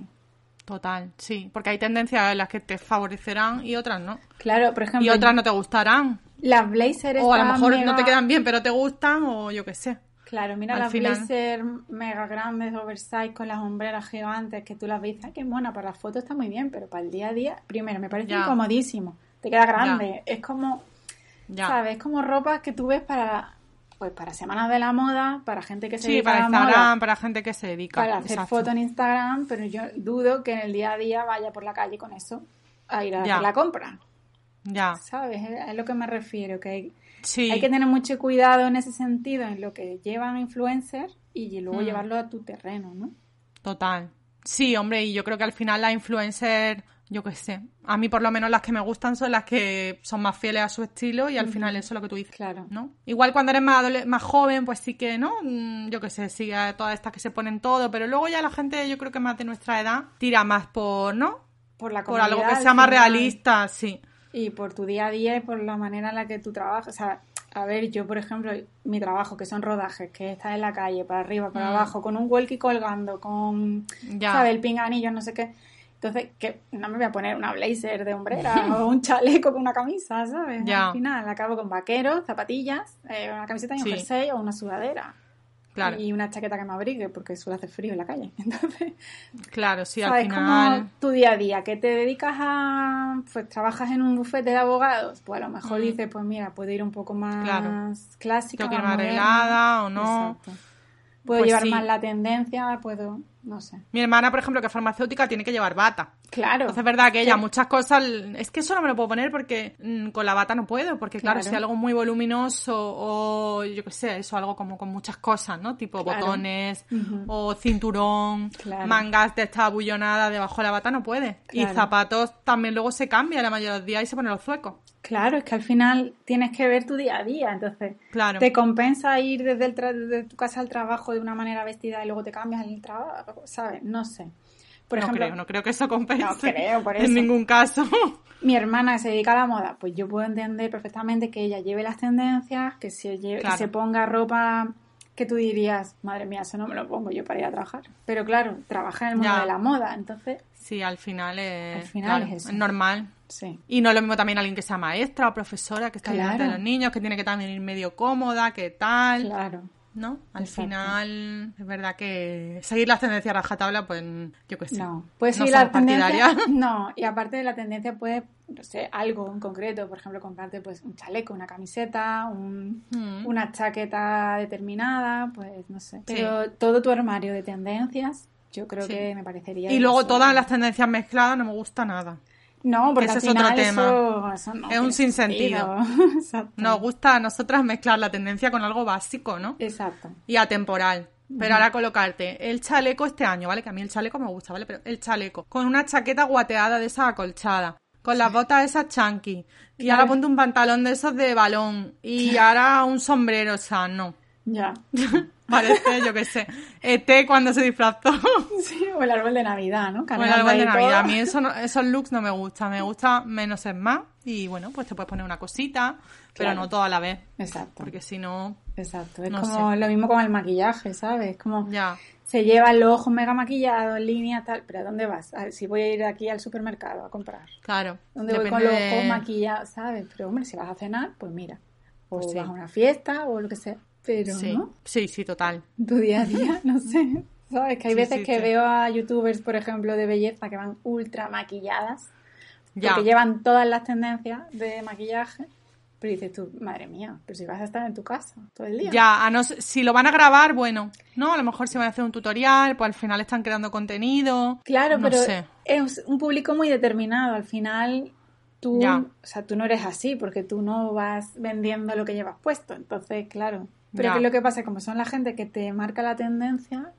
Total, sí. Porque hay tendencias en las que te favorecerán y otras no. Claro, por ejemplo, Y otras no te gustarán. las blazers O a lo mejor no te quedan bien, pero te gustan, o yo qué sé. Claro, mira Al las final. blazer mega grandes, oversize, con las hombreras gigantes, que tú las ves, ¡ay, qué mona! Para las fotos está muy bien, pero para el día a día, primero, me parece incomodísimo. Te queda grande. Es como, Ya. ¿sabes? Es como ropa que tú ves para, pues para semanas de la moda, para gente que se Sí, dedica para a la Instagram, moda, para gente que se dedica. para hacer fotos en Instagram, pero yo dudo que en el día a día vaya por la calle con eso a ir a Ya. hacer la compra. Ya. ¿Sabes? Es lo que me refiero, que hay, Sí. hay que tener mucho cuidado en ese sentido, en lo que llevan influencers y luego Mm. llevarlo a tu terreno, ¿no? Total. Sí, hombre, y yo creo que al final las influencers, yo qué sé, a mí por lo menos las que me gustan son las que son más fieles a su estilo y al final eso es lo que tú dices. Claro. ¿no? Igual cuando eres más, más joven, pues sí que, ¿no? Mm, Yo qué sé, sigue a todas estas que se ponen todo, pero luego ya la gente, yo creo que más de nuestra edad, tira más por, ¿no? Por la Por algo que sea más realista, sí. Y por tu día a día y por la manera en la que tú trabajas. O sea, a ver, yo, por ejemplo, mi trabajo, que son rodajes, que estás en la calle, para arriba, para Mm. abajo, con un walkie colgando, con, Ya. ¿sabes? El pinganillo, no sé qué. Entonces, que no me voy a poner una blazer de hombrera o un chaleco con una camisa, ¿sabes? Ya. Al final, acabo con vaqueros, zapatillas, eh, una camiseta y un Sí. jersey o una sudadera. Claro, Y una chaqueta que me abrigue, porque suele hacer frío en la calle. Entonces, claro, sí, al ¿sabes? final. Como tu día a día, que te dedicas a, pues trabajas en un bufete de abogados, pues a lo mejor Mm. dices, pues mira, puedo ir un poco más Claro. clásica, Tengo que ir más arreglada o no. Exacto. Puedo Pues llevar sí. más la tendencia, puedo, no sé. Mi hermana, por ejemplo, que es farmacéutica, tiene que llevar bata. Claro. Entonces es verdad que ella Sí. muchas cosas, es que eso no me lo puedo poner porque mm, con la bata no puedo, porque claro, Claro. si algo muy voluminoso o yo qué sé, eso algo como con muchas cosas, ¿no? Tipo Claro. botones o cinturón, Claro. mangas de esta bullonada debajo de la bata no puede. Y zapatos también luego se cambia la mayoría de los días y se ponen los zuecos. Claro, es que al final tienes que ver tu día a día, entonces Claro. te compensa ir desde, el tra- desde tu casa al trabajo de una manera vestida y luego te cambias en el trabajo, ¿sabes? No sé. Por no ejemplo, creo, no creo que eso compense. No creo, por En eso. ningún caso. mi hermana que se dedica a la moda, pues yo puedo entender perfectamente que ella lleve las tendencias, que se, lleve, que Claro. se ponga ropa que tú dirías, madre mía, eso no me lo pongo yo para ir a trabajar. Pero claro, trabaja en el mundo Ya. de la moda, entonces, Sí, al final es, Al final claro, es eso. normal. sí. Y no es lo mismo también alguien que sea maestra o profesora, que está Claro. delante de los niños, que tiene que también ir medio cómoda, que tal, Claro. ¿No? Al Exacto. final, es verdad que seguir las tendencias a rajatabla, pues yo qué sé. No, pues no la tendencia. No, y aparte de la tendencia, puede, no sé, algo en concreto, por ejemplo, comprarte pues un chaleco, una camiseta, un, Mm. una chaqueta determinada, pues no sé. Pero todo tu armario de tendencias, yo creo Sí. que me parecería. Y luego todas las tendencias mezcladas no me gusta nada. No, porque Ese al es otro tema. Eso, eso no Es un sinsentido. Nos gusta a nosotras mezclar la tendencia con algo básico, ¿no? Exacto. y atemporal. Pero ahora colocarte el chaleco este año, ¿vale? Que a mí el chaleco me gusta, ¿vale? Pero el chaleco con una chaqueta guateada de esas acolchada, con las botas esas chunky, y ahora ponte un pantalón de esos de balón, y ahora un sombrero, o sea, no. Ya. Parece, yo qué sé, ET cuando se disfrazó. Sí, o el árbol de Navidad, ¿no? Bueno, el Cargando árbol de todo. Navidad. A mí eso no- esos looks no me gustan. Me gusta menos es más. Y bueno, pues te puedes poner una cosita, pero no toda a la vez. Exacto. Porque si no, Exacto. Es no como sé. lo mismo con el maquillaje, ¿sabes? Es como ya. se llevan los ojos mega maquillados, líneas, tal. Pero ¿a dónde vas? A ver, si voy a ir aquí al supermercado a comprar. Claro. ¿Dónde voy con los ojos maquillados, sabes? Pero hombre, si vas a cenar, pues mira. O Pues sí. vas a una fiesta o lo que sea. Pero Sí, no, sí, sí, total. tu día a día, no sé. ¿Sabes? Que hay Sí, veces sí, que veo a youtubers, por ejemplo, de belleza que van ultra maquilladas. Ya. Porque llevan todas las tendencias de maquillaje. Pero dices tú, madre mía, pero si vas a estar en tu casa todo el día. Ya, a no si lo van a grabar, bueno, ¿no? A lo mejor si van a hacer un tutorial, pues al final están creando contenido. Claro, No pero sé. es un público muy determinado. Al final, tú, Ya. o sea, tú no eres así porque tú no vas vendiendo lo que llevas puesto. Entonces, claro. Pero Ya. ¿qué es lo que pasa? Como son la gente que te marca la tendencia,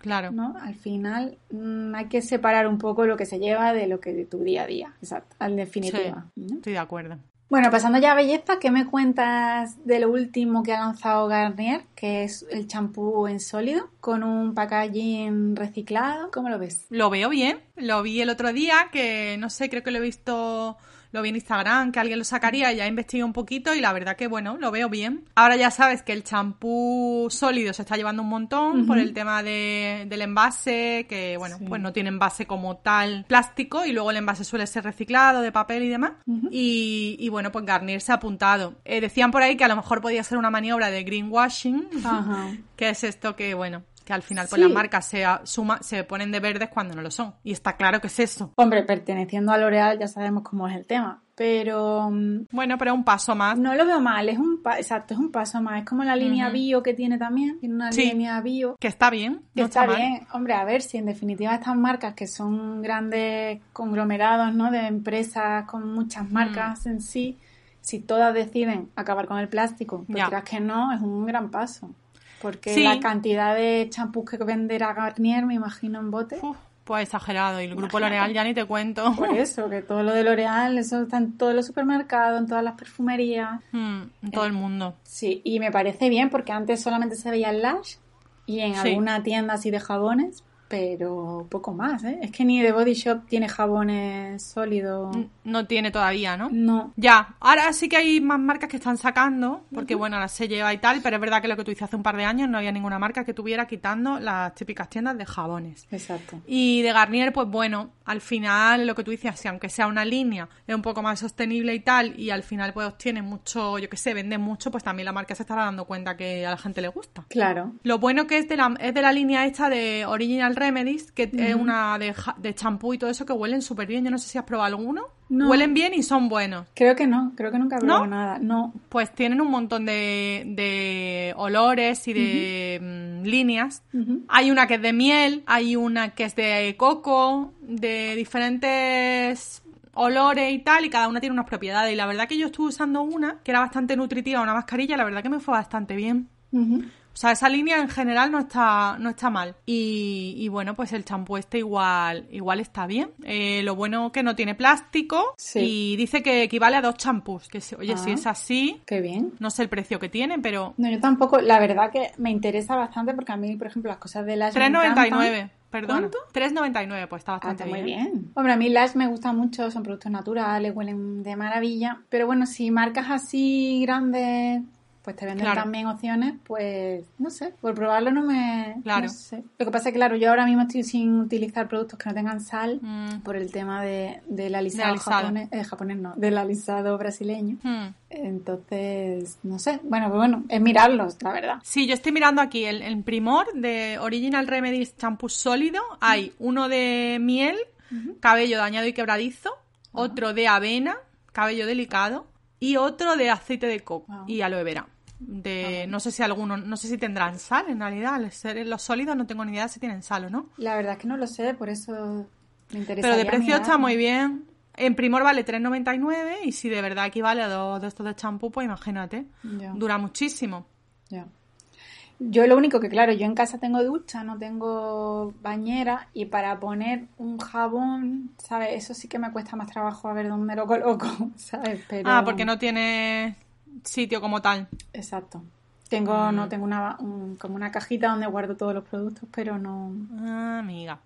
Claro. ¿no? Al final mm, hay que separar un poco lo que se lleva de lo que de tu día a día. Exacto, en definitiva. ¿no? Estoy de acuerdo. Bueno, pasando ya a belleza, ¿qué me cuentas de lo último que ha lanzado Garnier? Que es el champú en sólido con un packaging reciclado. ¿Cómo lo ves? Lo veo bien. Lo vi el otro día, que no sé, creo que lo he visto, lo vi en Instagram, que alguien lo sacaría, y ya investigué un poquito y la verdad que bueno, lo veo bien. Ahora ya sabes que el champú sólido se está llevando un montón por el tema de- del envase, que bueno, Sí. pues no tiene envase como tal plástico y luego el envase suele ser reciclado de papel y demás. Y, y bueno, pues Garnier se ha apuntado. Eh, decían por ahí que a lo mejor podía ser una maniobra de greenwashing, Ajá. que es esto que bueno, que al final pues Sí. las marcas se, suma, se ponen de verdes cuando no lo son. Y está claro que es eso. Hombre, perteneciendo a L'Oreal ya sabemos cómo es el tema. Pero mm, Bueno, pero es un paso más. no lo veo mal, es un pa- exacto, es un paso más. Es como la línea bio que tiene también. Tiene una Sí. línea bio. Que está bien, Que no está, está, mal. bien. Hombre, a ver si en definitiva estas marcas que son grandes conglomerados, ¿no? De empresas con Mm. muchas marcas en sí, si todas deciden acabar con el plástico, pues que no, es un gran paso. Porque Sí. la cantidad de champús que venderá Garnier, me imagino, en bote. Uf, pues exagerado. Y el grupo. L'Oreal ya ni te cuento. Por eso, que todo lo de L'Oreal, eso está en todos los supermercados, en todas las perfumerías. Mm, en todo el mundo. Sí, y me parece bien porque antes solamente se veía el Lash y en Sí. alguna tienda así de jabones, pero poco más, ¿eh? Es que ni The Body Shop tiene jabones sólidos. No tiene todavía, ¿no? No. Ya, ahora sí que hay más marcas que están sacando, porque bueno, ahora se lleva y tal, pero es verdad que lo que tú dices hace un par de años no había ninguna marca que tuviera quitando las típicas tiendas de jabones. Exacto. Y de Garnier, pues bueno, al final lo que tú dices, si aunque sea una línea, es un poco más sostenible y tal, y al final pues obtiene mucho, yo que sé, vende mucho, pues también la marca se estará dando cuenta que a la gente le gusta. Claro. Lo bueno que es de la, es de la línea esta de Original Remedies, que es una de champú y todo eso que huelen súper bien. Yo no sé si has probado alguno. No. Huelen bien y son buenos. Creo que no, creo que nunca he probado ¿No? nada. No. Pues tienen un montón de, de olores y de mm, líneas. Hay una que es de miel, hay una que es de coco, de diferentes olores y tal, y cada una tiene unas propiedades. Y la verdad que yo estuve usando una que era bastante nutritiva, una mascarilla, la verdad que me fue bastante bien. O sea, esa línea en general no está, no está mal. Y, y bueno, pues el champú este igual, igual está bien. Eh, lo bueno que no tiene plástico Sí. y dice que equivale a dos champús. Que si- oye, Ah. si es así, Qué bien. no sé el precio que tiene, pero No, yo tampoco, la verdad que me interesa bastante porque a mí, por ejemplo, las cosas de encantan. 3,99. Perdona. ¿Cuánto? 3,99, pues está Ah, bastante está muy bien. bien. Hombre, a mí Lash me gusta mucho, son productos naturales, huelen de maravilla. Pero bueno, si marcas así grandes, pues te venden Claro. también opciones, pues no sé, por probarlo no me. Claro. no sé. Lo que pasa es que, claro, yo ahora mismo estoy sin utilizar productos que no tengan sal Mm. por el tema de, del alisado, alisado. japonés, eh, japonés no, del alisado brasileño. Hmm. Entonces, no sé. Bueno, pues bueno, es mirarlos, la verdad. Sí, yo estoy mirando aquí el, el primor de Original Remedies champú sólido. Hay uno de miel, cabello dañado y quebradizo, otro de avena, cabello delicado y otro de aceite de coco Ah. y aloe vera. De, no sé si alguno, no sé si tendrán sal en realidad. Los sólidos no tengo ni idea si tienen sal o no. La verdad es que no lo sé, por eso me interesa. Pero de precio está muy bien. En primor vale 3,99 y si de verdad equivale a dos de estos de champú, pues imagínate. Dura muchísimo. Yo lo único que, claro, yo en casa tengo ducha, no tengo bañera y para poner un jabón, ¿sabes? Eso sí que me cuesta más trabajo a ver dónde lo coloco, ¿sabes? Pero... Ah, porque no tiene sitio como tal. Exacto. Tengo, Mm. no, tengo una, un- como una cajita donde guardo todos los productos, pero no. Ah, amiga.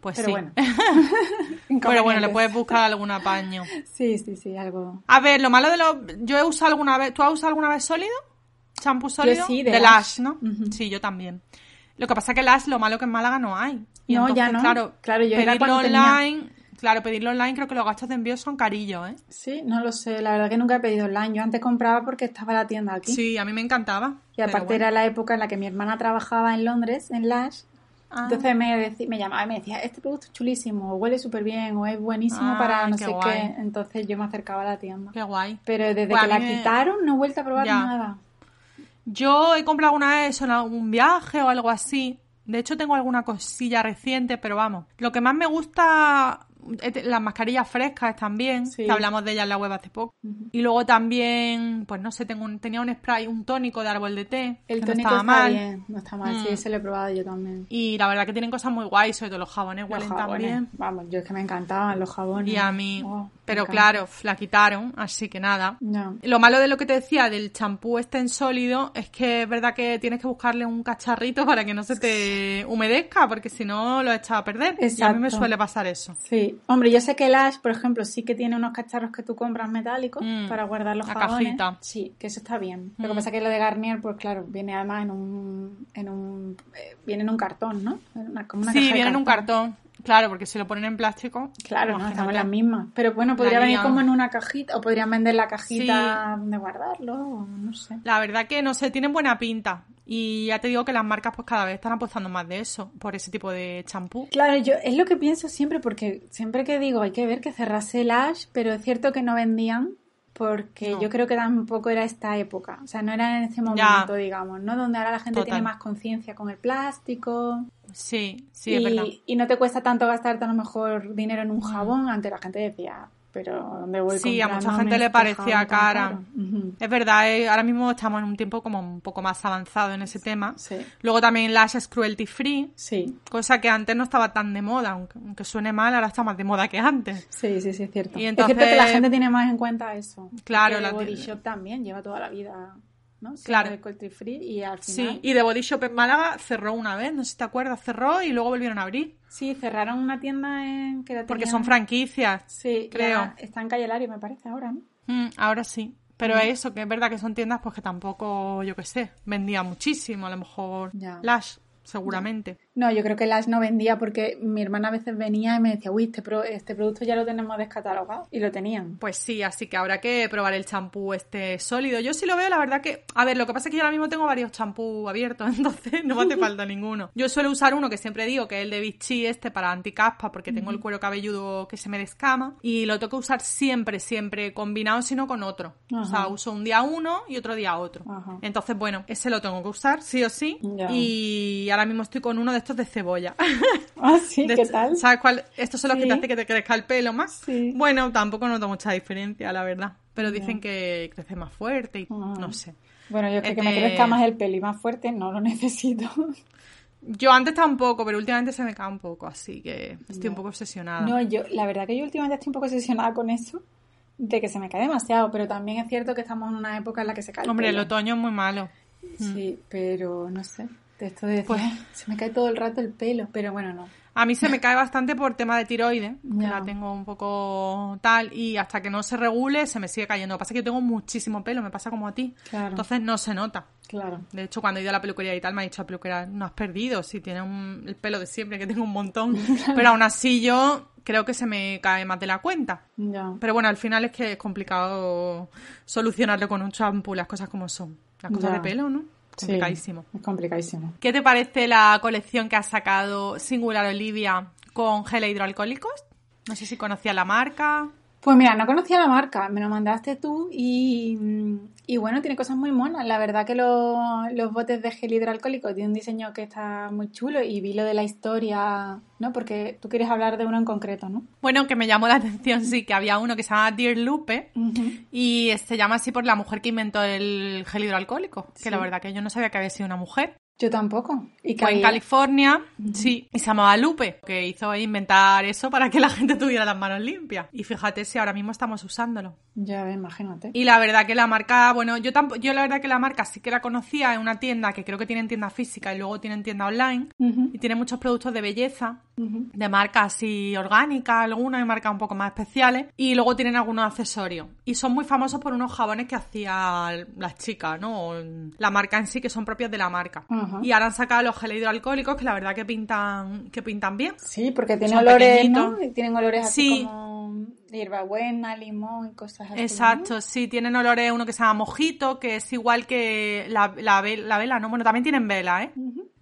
Pues Pero sí. bueno. Pero bueno, le puedes buscar algún apaño. Sí, sí, sí, algo. A ver, lo malo de los... Yo he usado alguna vez... ¿Tú has usado alguna vez sólido? ¿Champú sólido? sí, de de Lash. Lash, ¿no? Sí, yo también. Lo que pasa es que Lash, lo malo que en Málaga no hay. Y No, ya no. Claro, Claro, yo pedirlo cuando tenía. Claro, pedirlo online creo que los gastos de envío son carillos, ¿eh? Sí, no lo sé. La verdad que nunca he pedido online. Yo antes compraba porque estaba la tienda aquí. Sí, a mí me encantaba. Y aparte bueno. era la época en la que mi hermana trabajaba en Londres, en Lash. Ah. Entonces me, me llamaba y me decía, este producto es chulísimo, o huele súper bien, o es buenísimo Ah, para no qué sé guay. qué. Entonces yo me acercaba a la tienda. Qué guay. Pero desde Pues que la me- quitaron no he vuelto a probar Ya. nada. Yo he comprado alguna vez en algún viaje o algo así. De hecho, tengo alguna cosilla reciente, pero vamos. Lo que más me gusta, las mascarillas frescas también, Sí. que hablamos de ellas en la web hace poco. Y luego también, pues no sé, tengo un- tenía un spray, un tónico de árbol de té, El que no tónico estaba está mal. bien, no está mal, sí, Mm. ese lo he probado yo también. Y la verdad que tienen cosas muy guays, sobre todo los jabones Los huelen jabones, también. vamos, yo es que me encantaban los jabones. Y a mí, Oh, pero claro, la quitaron, así que nada. No. Lo malo de lo que te decía del champú este en sólido es que es verdad que tienes que buscarle un cacharrito para que no se te humedezca, porque si no lo echas a perder. Y a mí me suele pasar eso. Sí, hombre, yo sé que el Ash, por ejemplo, sí que tiene unos cacharros que tú compras metálicos Mm, para guardar los la jabones. cajita. Sí, que eso está bien. Lo que Mm. pasa es que lo de Garnier, pues claro, viene además en un, en un, eh, viene en un cartón, ¿no? En una- como una Sí, caja viene en un cartón. Claro, porque si lo ponen en plástico. Claro, no, estamos las mismas. Pero bueno, podría venir como en una cajita, o podrían vender la cajita donde guardarlo, no sé. La verdad que no sé, tienen buena pinta. Y ya te digo que las marcas pues cada vez están apostando más de eso, por ese tipo de champú. Claro, yo es lo que pienso siempre, porque siempre que digo hay que ver que cerrase el Ash, pero es cierto que no vendían, porque No. yo creo que tampoco era esta época, o sea, no era en ese momento, digamos, ¿no? Donde ahora la gente Total. tiene más conciencia con el plástico Sí, sí, y, es verdad. y no te cuesta tanto gastarte a lo mejor dinero en un jabón, antes la gente decía, pero ¿dónde voy Sí, a mucha gente le parecía cara. Es verdad, eh, ahora mismo estamos en un tiempo como un poco más avanzado en ese tema. Sí, Luego también Lash es cruelty free, sí, cosa que antes no estaba tan de moda, aunque, aunque suene mal, ahora está más de moda que antes. sí, sí, sí, es cierto. Y Es cierto que la entonces- gente tiene más en cuenta eso. Claro, la- Body Shop también lleva toda la vida, Claro. de free y al final... Sí, y The Body Shop en Málaga cerró una vez, no sé si te acuerdas, cerró y luego volvieron a abrir. Sí, cerraron una tienda en que la Porque tenían- son franquicias. Sí, creo. Está en Calle Lario, me parece, ahora, ¿no? Mm, ahora sí. Pero eso, que es verdad que son tiendas pues que tampoco, yo qué sé, vendía muchísimo, a lo mejor Ya. Lash, seguramente. No, yo creo que Lash no vendía porque mi hermana a veces venía y me decía, uy, este, pro- este producto ya lo tenemos descatalogado. Y lo tenían. Pues sí, así que habrá que probar el champú este sólido. Yo sí lo veo, la verdad que... A ver, lo que pasa es que yo ahora mismo tengo varios champús abiertos, entonces no me hace falta ninguno. Yo suelo usar uno que siempre digo, que es el de Vichy este para anticaspa, porque tengo el cuero cabelludo que se me descama. Y lo tengo que usar siempre, siempre combinado, sino con otro. O sea, uso un día uno y otro día otro. Ajá. Entonces, bueno, ese lo tengo que usar, sí o sí. Y ahora mismo estoy con uno de estos de cebolla. Ah, sí, De ¿qué tal? ¿Sabes cuál? Estos son los que te hacen que te crezca el pelo más. Sí. Bueno, tampoco noto mucha diferencia, la verdad. Pero dicen que crece más fuerte y Ah. no sé. Bueno, yo creo que Este- me crezca más el pelo y más fuerte, no lo necesito. Yo antes tampoco, pero últimamente se me cae un poco, así que estoy un poco obsesionada. No, yo, la verdad que yo últimamente estoy un poco obsesionada con eso, de que se me cae demasiado, pero también es cierto que estamos en una época en la que se cae Hombre, el pelo. otoño es muy malo. Sí, pero no sé. De esto de decir, Pues- "Ay, se me cae todo el rato el pelo, pero bueno, no. A mí se me cae bastante por tema de tiroides, que la tengo un poco tal, y hasta que no se regule se me sigue cayendo. Lo que pasa es que yo tengo muchísimo pelo, me pasa como a ti. Claro. Entonces no se nota. Claro. De hecho, cuando he ido a la peluquería y tal, me ha dicho la peluquera, no has perdido, si tienes un- el pelo de siempre, que tengo un montón. Pero aún así yo creo que se me cae más de la cuenta. Ya. Pero bueno, al final es que es complicado solucionarlo con un champú, las cosas como son. Las cosas de pelo, ¿no? Sí, Complicadísimo. es complicadísimo. ¿Qué te parece la colección que ha sacado Singular Olivia con gel hidroalcohólicos? No sé si conocía la marca. Pues mira, no conocía la marca, me lo mandaste tú y, y bueno, tiene cosas muy monas. La verdad que los, los botes de gel hidroalcohólico tienen un diseño que está muy chulo y vi lo de la historia, ¿no? Porque tú quieres hablar de uno en concreto, ¿no? Bueno, que me llamó la atención, sí, que había uno que se llama Dear Lupe y se llama así por la mujer que inventó el gel hidroalcohólico. Que la verdad que yo no sabía que había sido una mujer. Yo tampoco. ¿Y Fue en? California, sí, y se llamaba Lupe, que hizo inventar eso para que la gente tuviera las manos limpias. Y fíjate si ahora mismo estamos usándolo. Ya imagínate. Y la verdad que la marca, bueno, yo tampoco, yo la verdad que la marca sí que la conocía en una tienda que creo que tienen tienda física y luego tienen tienda online. Y tiene muchos productos de belleza, de marcas así orgánicas, algunas y marcas un poco más especiales. Y luego tienen algunos accesorios. Y son muy famosos por unos jabones que hacía las chicas, ¿no? O La marca en sí, que son propios de la marca. Y ahora han sacado los geles hidroalcohólicos que la verdad que pintan, que pintan bien. Sí, porque tiene Son olores, ¿no? Tienen olores así Sí. como hierbabuena, limón y cosas así. Exacto, sí, tienen olores, uno que se llama mojito, que es igual que la, la, ve- la vela, ¿no? Bueno, también tienen vela, ¿eh?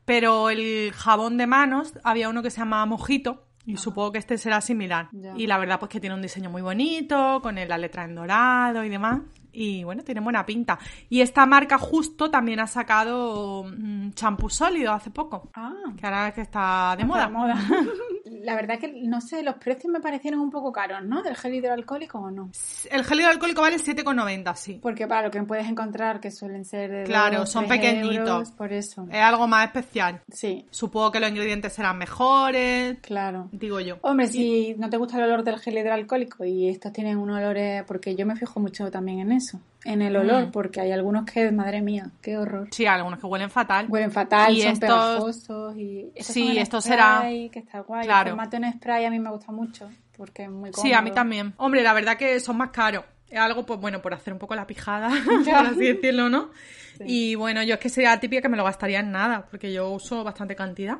Pero el jabón de manos, había uno que se llama mojito, y supongo que este será similar. Ya. Y la verdad, pues que tiene un diseño muy bonito, con la letra en dorado y demás. Y bueno, tiene buena pinta. Y esta marca justo también ha sacado mm, champú sólido hace poco. Ah, Que ahora es que está de moda. de moda. La verdad que, no sé, los precios me parecieron un poco caros, ¿no? Del gel hidroalcohólico o no. El gel hidroalcohólico vale 7,90, sí. Porque para lo que puedes encontrar, que suelen ser de Claro, dos, son pequeñitos. euros, por eso. Es algo más especial. Sí, Supongo que los ingredientes serán mejores, claro. digo yo. Hombre, si no te gusta el olor del gel hidroalcohólico y estos tienen un olor, eh, porque yo me fijo mucho también en eso, en el olor, Mm. porque hay algunos que, madre mía, qué horror. Sí, algunos que huelen fatal. Huelen fatal, Y son estos- pegajosos y estos Sí, son en estos spray, que está guay. Claro. El formato en spray a mí me gusta mucho porque es muy cómodo. Sí, a mí también. Hombre, la verdad que son más caros. Es algo, pues bueno, por hacer un poco la pijada, por así decirlo, ¿no? Sí. Y bueno, yo es que sería típica que me lo gastaría en nada, porque yo uso bastante cantidad.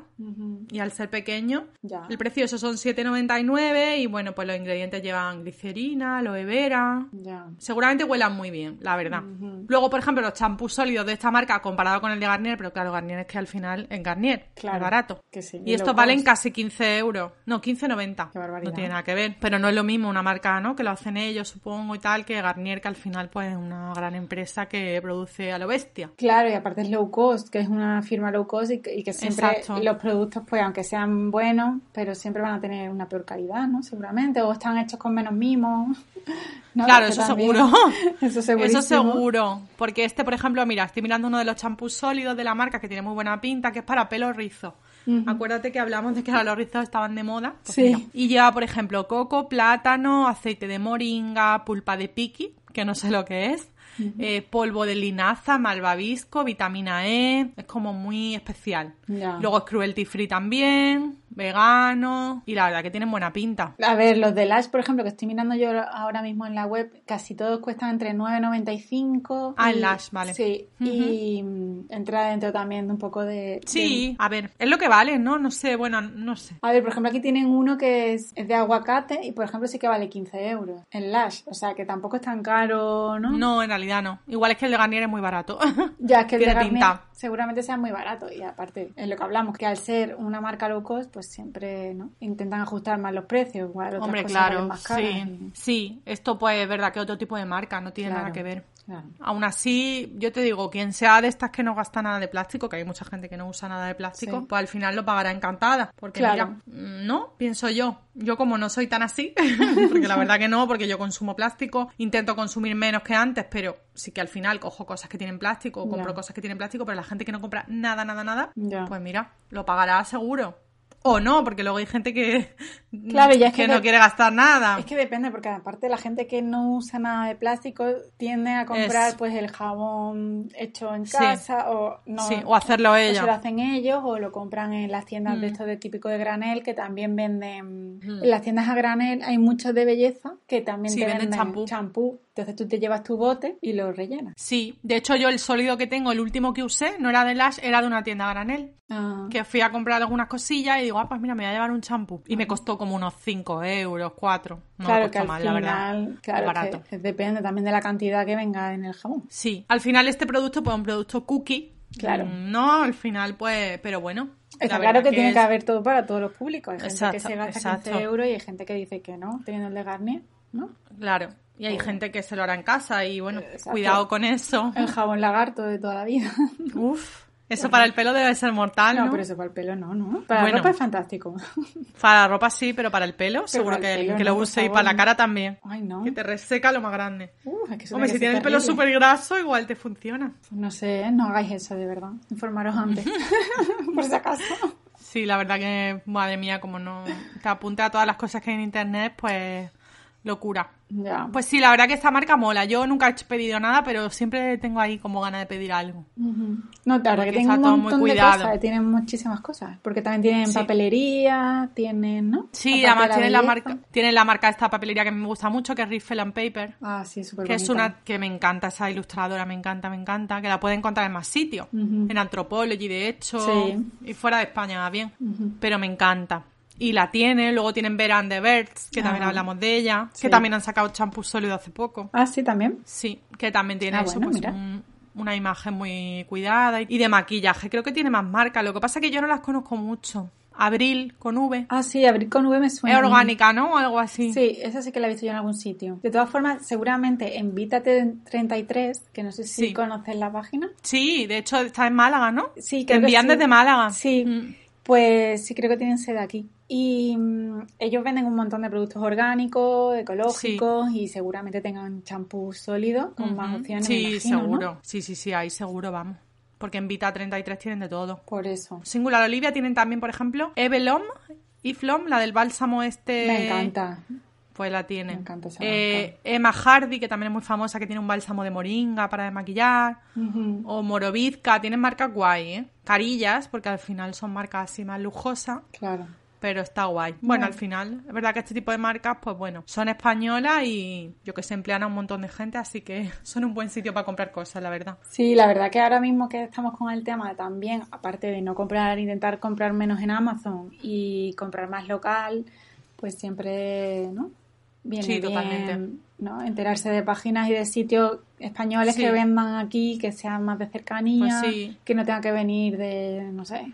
Y al ser pequeño, Ya. el precio esos son 7,99 y bueno, pues los ingredientes llevan glicerina, aloe vera. Ya. Seguramente huelan muy bien, la verdad. Luego, por ejemplo, los champús sólidos de esta marca comparado con el de Garnier, pero claro, Garnier es que al final es Garnier, Claro, es barato. que sí, y y estos valen casi 15 euros. No, 15,90. Qué barbaridad. No tiene nada que ver. Pero no es lo mismo una marca, ¿no? Que lo hacen ellos, supongo, y tal, que Garnier, que al final pues es una gran empresa que produce a lo bestia. Claro, y aparte es low cost, que es una firma low cost y que, y que siempre Exacto. los productos, pues aunque sean buenos, pero siempre van a tener una peor calidad, ¿no? Seguramente, o están hechos con menos mimos. ¿no? Claro, eso también- seguro. Eso. Eso seguro. Porque este, por ejemplo, mira, estoy mirando uno de los champús sólidos de la marca que tiene muy buena pinta, que es para pelo rizo. Acuérdate que hablamos de que ahora los rizos estaban de moda. Pues Sí. Y lleva, por ejemplo, coco, plátano, aceite de moringa, pulpa de piqui, que no sé lo que es, eh, polvo de linaza, malvavisco, vitamina E. Es como muy especial. Luego es cruelty free también, vegano. Y la verdad que tienen buena pinta. A ver, los de Lash, por ejemplo, que estoy mirando yo ahora mismo en la web, casi todos cuestan entre 9,95. Ah, y- Lash, vale. Sí, y entra dentro también de un poco de... Sí, a ver, es lo que vale, ¿no? No sé, bueno, no sé. A ver, por ejemplo, aquí tienen uno que es, es de aguacate y, por ejemplo, sí que vale 15 euros en Lash. O sea, que tampoco es tan caro, ¿no? No, en realidad no. Igual es que el de Garnier es muy barato. Ya, es que el de Garnier pinta. seguramente sea muy barato. Y aparte, es lo que hablamos, que al ser una marca low cost, pues siempre ¿no? intentan ajustar más los precios. Igual otras Hombre, cosas claro, más caras. sí. Sí, esto pues es verdad que otro tipo de marca, no tiene Claro. nada que ver. Claro. Aún así, yo te digo, quien sea de estas que no gasta nada de plástico, que hay mucha gente que no usa nada de plástico, Sí. pues al final lo pagará encantada. Porque Claro. mira, mm, no, pienso yo. Yo como no soy tan así, porque la verdad que no, porque yo consumo plástico, intento consumir menos que antes, pero sí que al final cojo cosas que tienen plástico o compro cosas que tienen plástico, pero la gente que no compra nada, nada, nada, pues mira, lo pagará seguro. O no, porque luego hay gente que, Claro, ya es que no quiere gastar nada. Es que depende, porque aparte la gente que no usa nada de plástico tiende a comprar Es- pues el jabón hecho en Sí. casa o no Sí, o hacerlo o ella. se lo hacen ellos o lo compran en las tiendas de Mm. esto de típico de granel que también venden Mm. en las tiendas a granel hay muchos de belleza que también Sí, te venden venden champú. champú entonces tú te llevas tu bote y lo rellenas Sí, de hecho yo el sólido que tengo, el último que usé, no era de Lash, era de una tienda granel. Ah, Que fui a comprar algunas cosillas y digo, ah, pues mira, me voy a llevar un champú. Y me costó como unos 5 euros, 4. No claro me que al mal, la verdad. final claro barato. que depende también de la cantidad que venga en el jabón Sí, al final este producto, pues un producto cookie. Claro. Mm, No, al final, pues, pero bueno. Está la claro que, tiene es- que haber todo para todos los públicos. Hay gente que Exacto, se gasta exacto. 15 euros y hay gente que dice que no, teniendo el de Garnier, ¿no? Claro. Y hay gente que se lo hará en casa y bueno, Exacto. cuidado con eso. El jabón lagarto de toda la vida. Uf, Eso para el pelo debe ser mortal, ¿no? No, pero eso para el pelo no, ¿no? Para Bueno. la ropa es fantástico. Para la ropa sí, pero para el pelo seguro el que, pelo que no, lo use y para la cara también. Ay, no. Que te reseca lo más grande. Uh, es que Hombre, si tienes el pelo súper graso, igual te funciona. No sé, no hagáis eso de verdad. Informaros antes. Por si acaso. Sí, la verdad que, madre mía, como no te apunte a todas las cosas que hay en internet, pues locura. Pues sí, la verdad que esta marca mola. Yo nunca he pedido nada, pero siempre tengo ahí como ganas de pedir algo. Ujú. No, la verdad Porque que tienen un todo muy montón de cosas. Tienen muchísimas cosas. Porque también tienen Sí. papelería, tienen, ¿no? Sí, Aparte además de tienen la marca, tienen la marca esta papelería que me gusta mucho, que es Riffle and Paper. Ah, sí, súper Que es una que me encanta, esa ilustradora, me encanta, me encanta, que la puede encontrar en más sitios, en Anthropology de hecho, Sí. y fuera de España bien, pero me encanta. Y la tiene, luego tienen Vera and the Birds, que también Ajá. hablamos de ella, Sí. que también han sacado champú sólido hace poco. Ah, sí, también. Sí, que también tiene Ah, eso, bueno, pues, un- una imagen muy cuidada y de maquillaje. Creo que tiene más marcas, lo que pasa es que yo no las conozco mucho. Abril con V. Ah, sí, abrir con V me suena. es orgánica, ¿no? O algo así. Sí, esa sí que la he visto yo en algún sitio. De todas formas, seguramente en Vítate 33, que no sé si Sí. conoces la página. Sí, de hecho está en Málaga, ¿no? Sí, que envían sí. desde Málaga. Sí, Mm. pues sí creo que tienen sede aquí. Y mm, ellos venden un montón de productos orgánicos, ecológicos y seguramente tengan champú sólido con más Ujú. opciones. Sí, imagino, seguro. ¿no? Sí, sí, sí, ahí seguro vamos. Porque en Vita 33 tienen de todo. Por eso. Singular Olivia tienen también, por ejemplo, Evelom y Flom, la del bálsamo este. Me encanta. Pues la tiene. Me encanta esa Eh, Emma Hardy, que también es muy famosa, que tiene un bálsamo de moringa para desmaquillar. O Morovizca, tienen marcas guay, ¿eh? Carillas, porque al final son marcas así más lujosas. Claro. Pero está guay. Bueno, al final, es verdad que este tipo de marcas, pues bueno, son españolas y yo que sé, emplean a un montón de gente, así que son un buen sitio para comprar cosas, la verdad. Sí, la verdad que ahora mismo que estamos con el tema también, aparte de no comprar, intentar comprar menos en Amazon y comprar más local, pues siempre, ¿no? Viene Sí, bien, totalmente. ¿no? Enterarse de páginas y de sitios españoles Sí. que vendan aquí, que sean más de cercanía, Pues sí. que no tenga que venir de, no sé,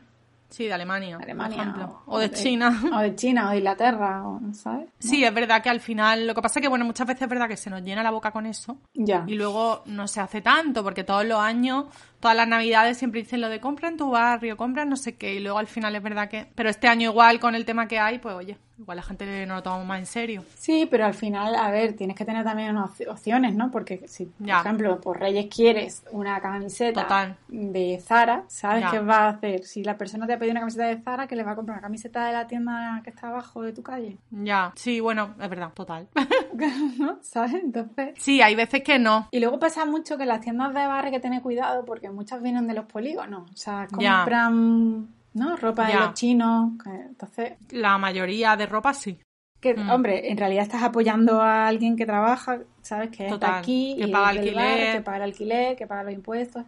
Sí, de Alemania, Alemania por ejemplo. O, de China. O de China o de Inglaterra, o, ¿sabes? Sí, es verdad que al final, lo que pasa es que, bueno, muchas veces es verdad que se nos llena la boca con eso Ya. y luego no se hace tanto, porque todos los años, todas las navidades siempre dicen lo de compra en tu barrio, compra no sé qué, y luego al final es verdad que... Pero este año igual con el tema que hay, pues oye, igual la gente no lo toma más en serio. Sí, pero al final, a ver, tienes que tener también unas op- opciones, ¿no? Porque si, por Ya. ejemplo, por Reyes quieres una camiseta Total. de Zara, ¿sabes Ya. qué va a hacer? Si la persona te ha pedido una camiseta de Zara, que le va a comprar una camiseta de la tienda que está abajo de tu calle, Ya, sí, bueno, es verdad, total. ¿no? ¿Sabes? Entonces... Sí, hay veces que no. Y luego pasa mucho que las tiendas de barrio que tener cuidado porque muchas vienen de los polígonos, o sea, Ya. compran, ¿no? Ropa de los chinos, entonces... La mayoría de ropa sí. Que, Mm. hombre, en realidad estás apoyando a alguien que trabaja, ¿sabes? Que es de Total, aquí, que y paga alquiler. que paga el alquiler, que paga los impuestos.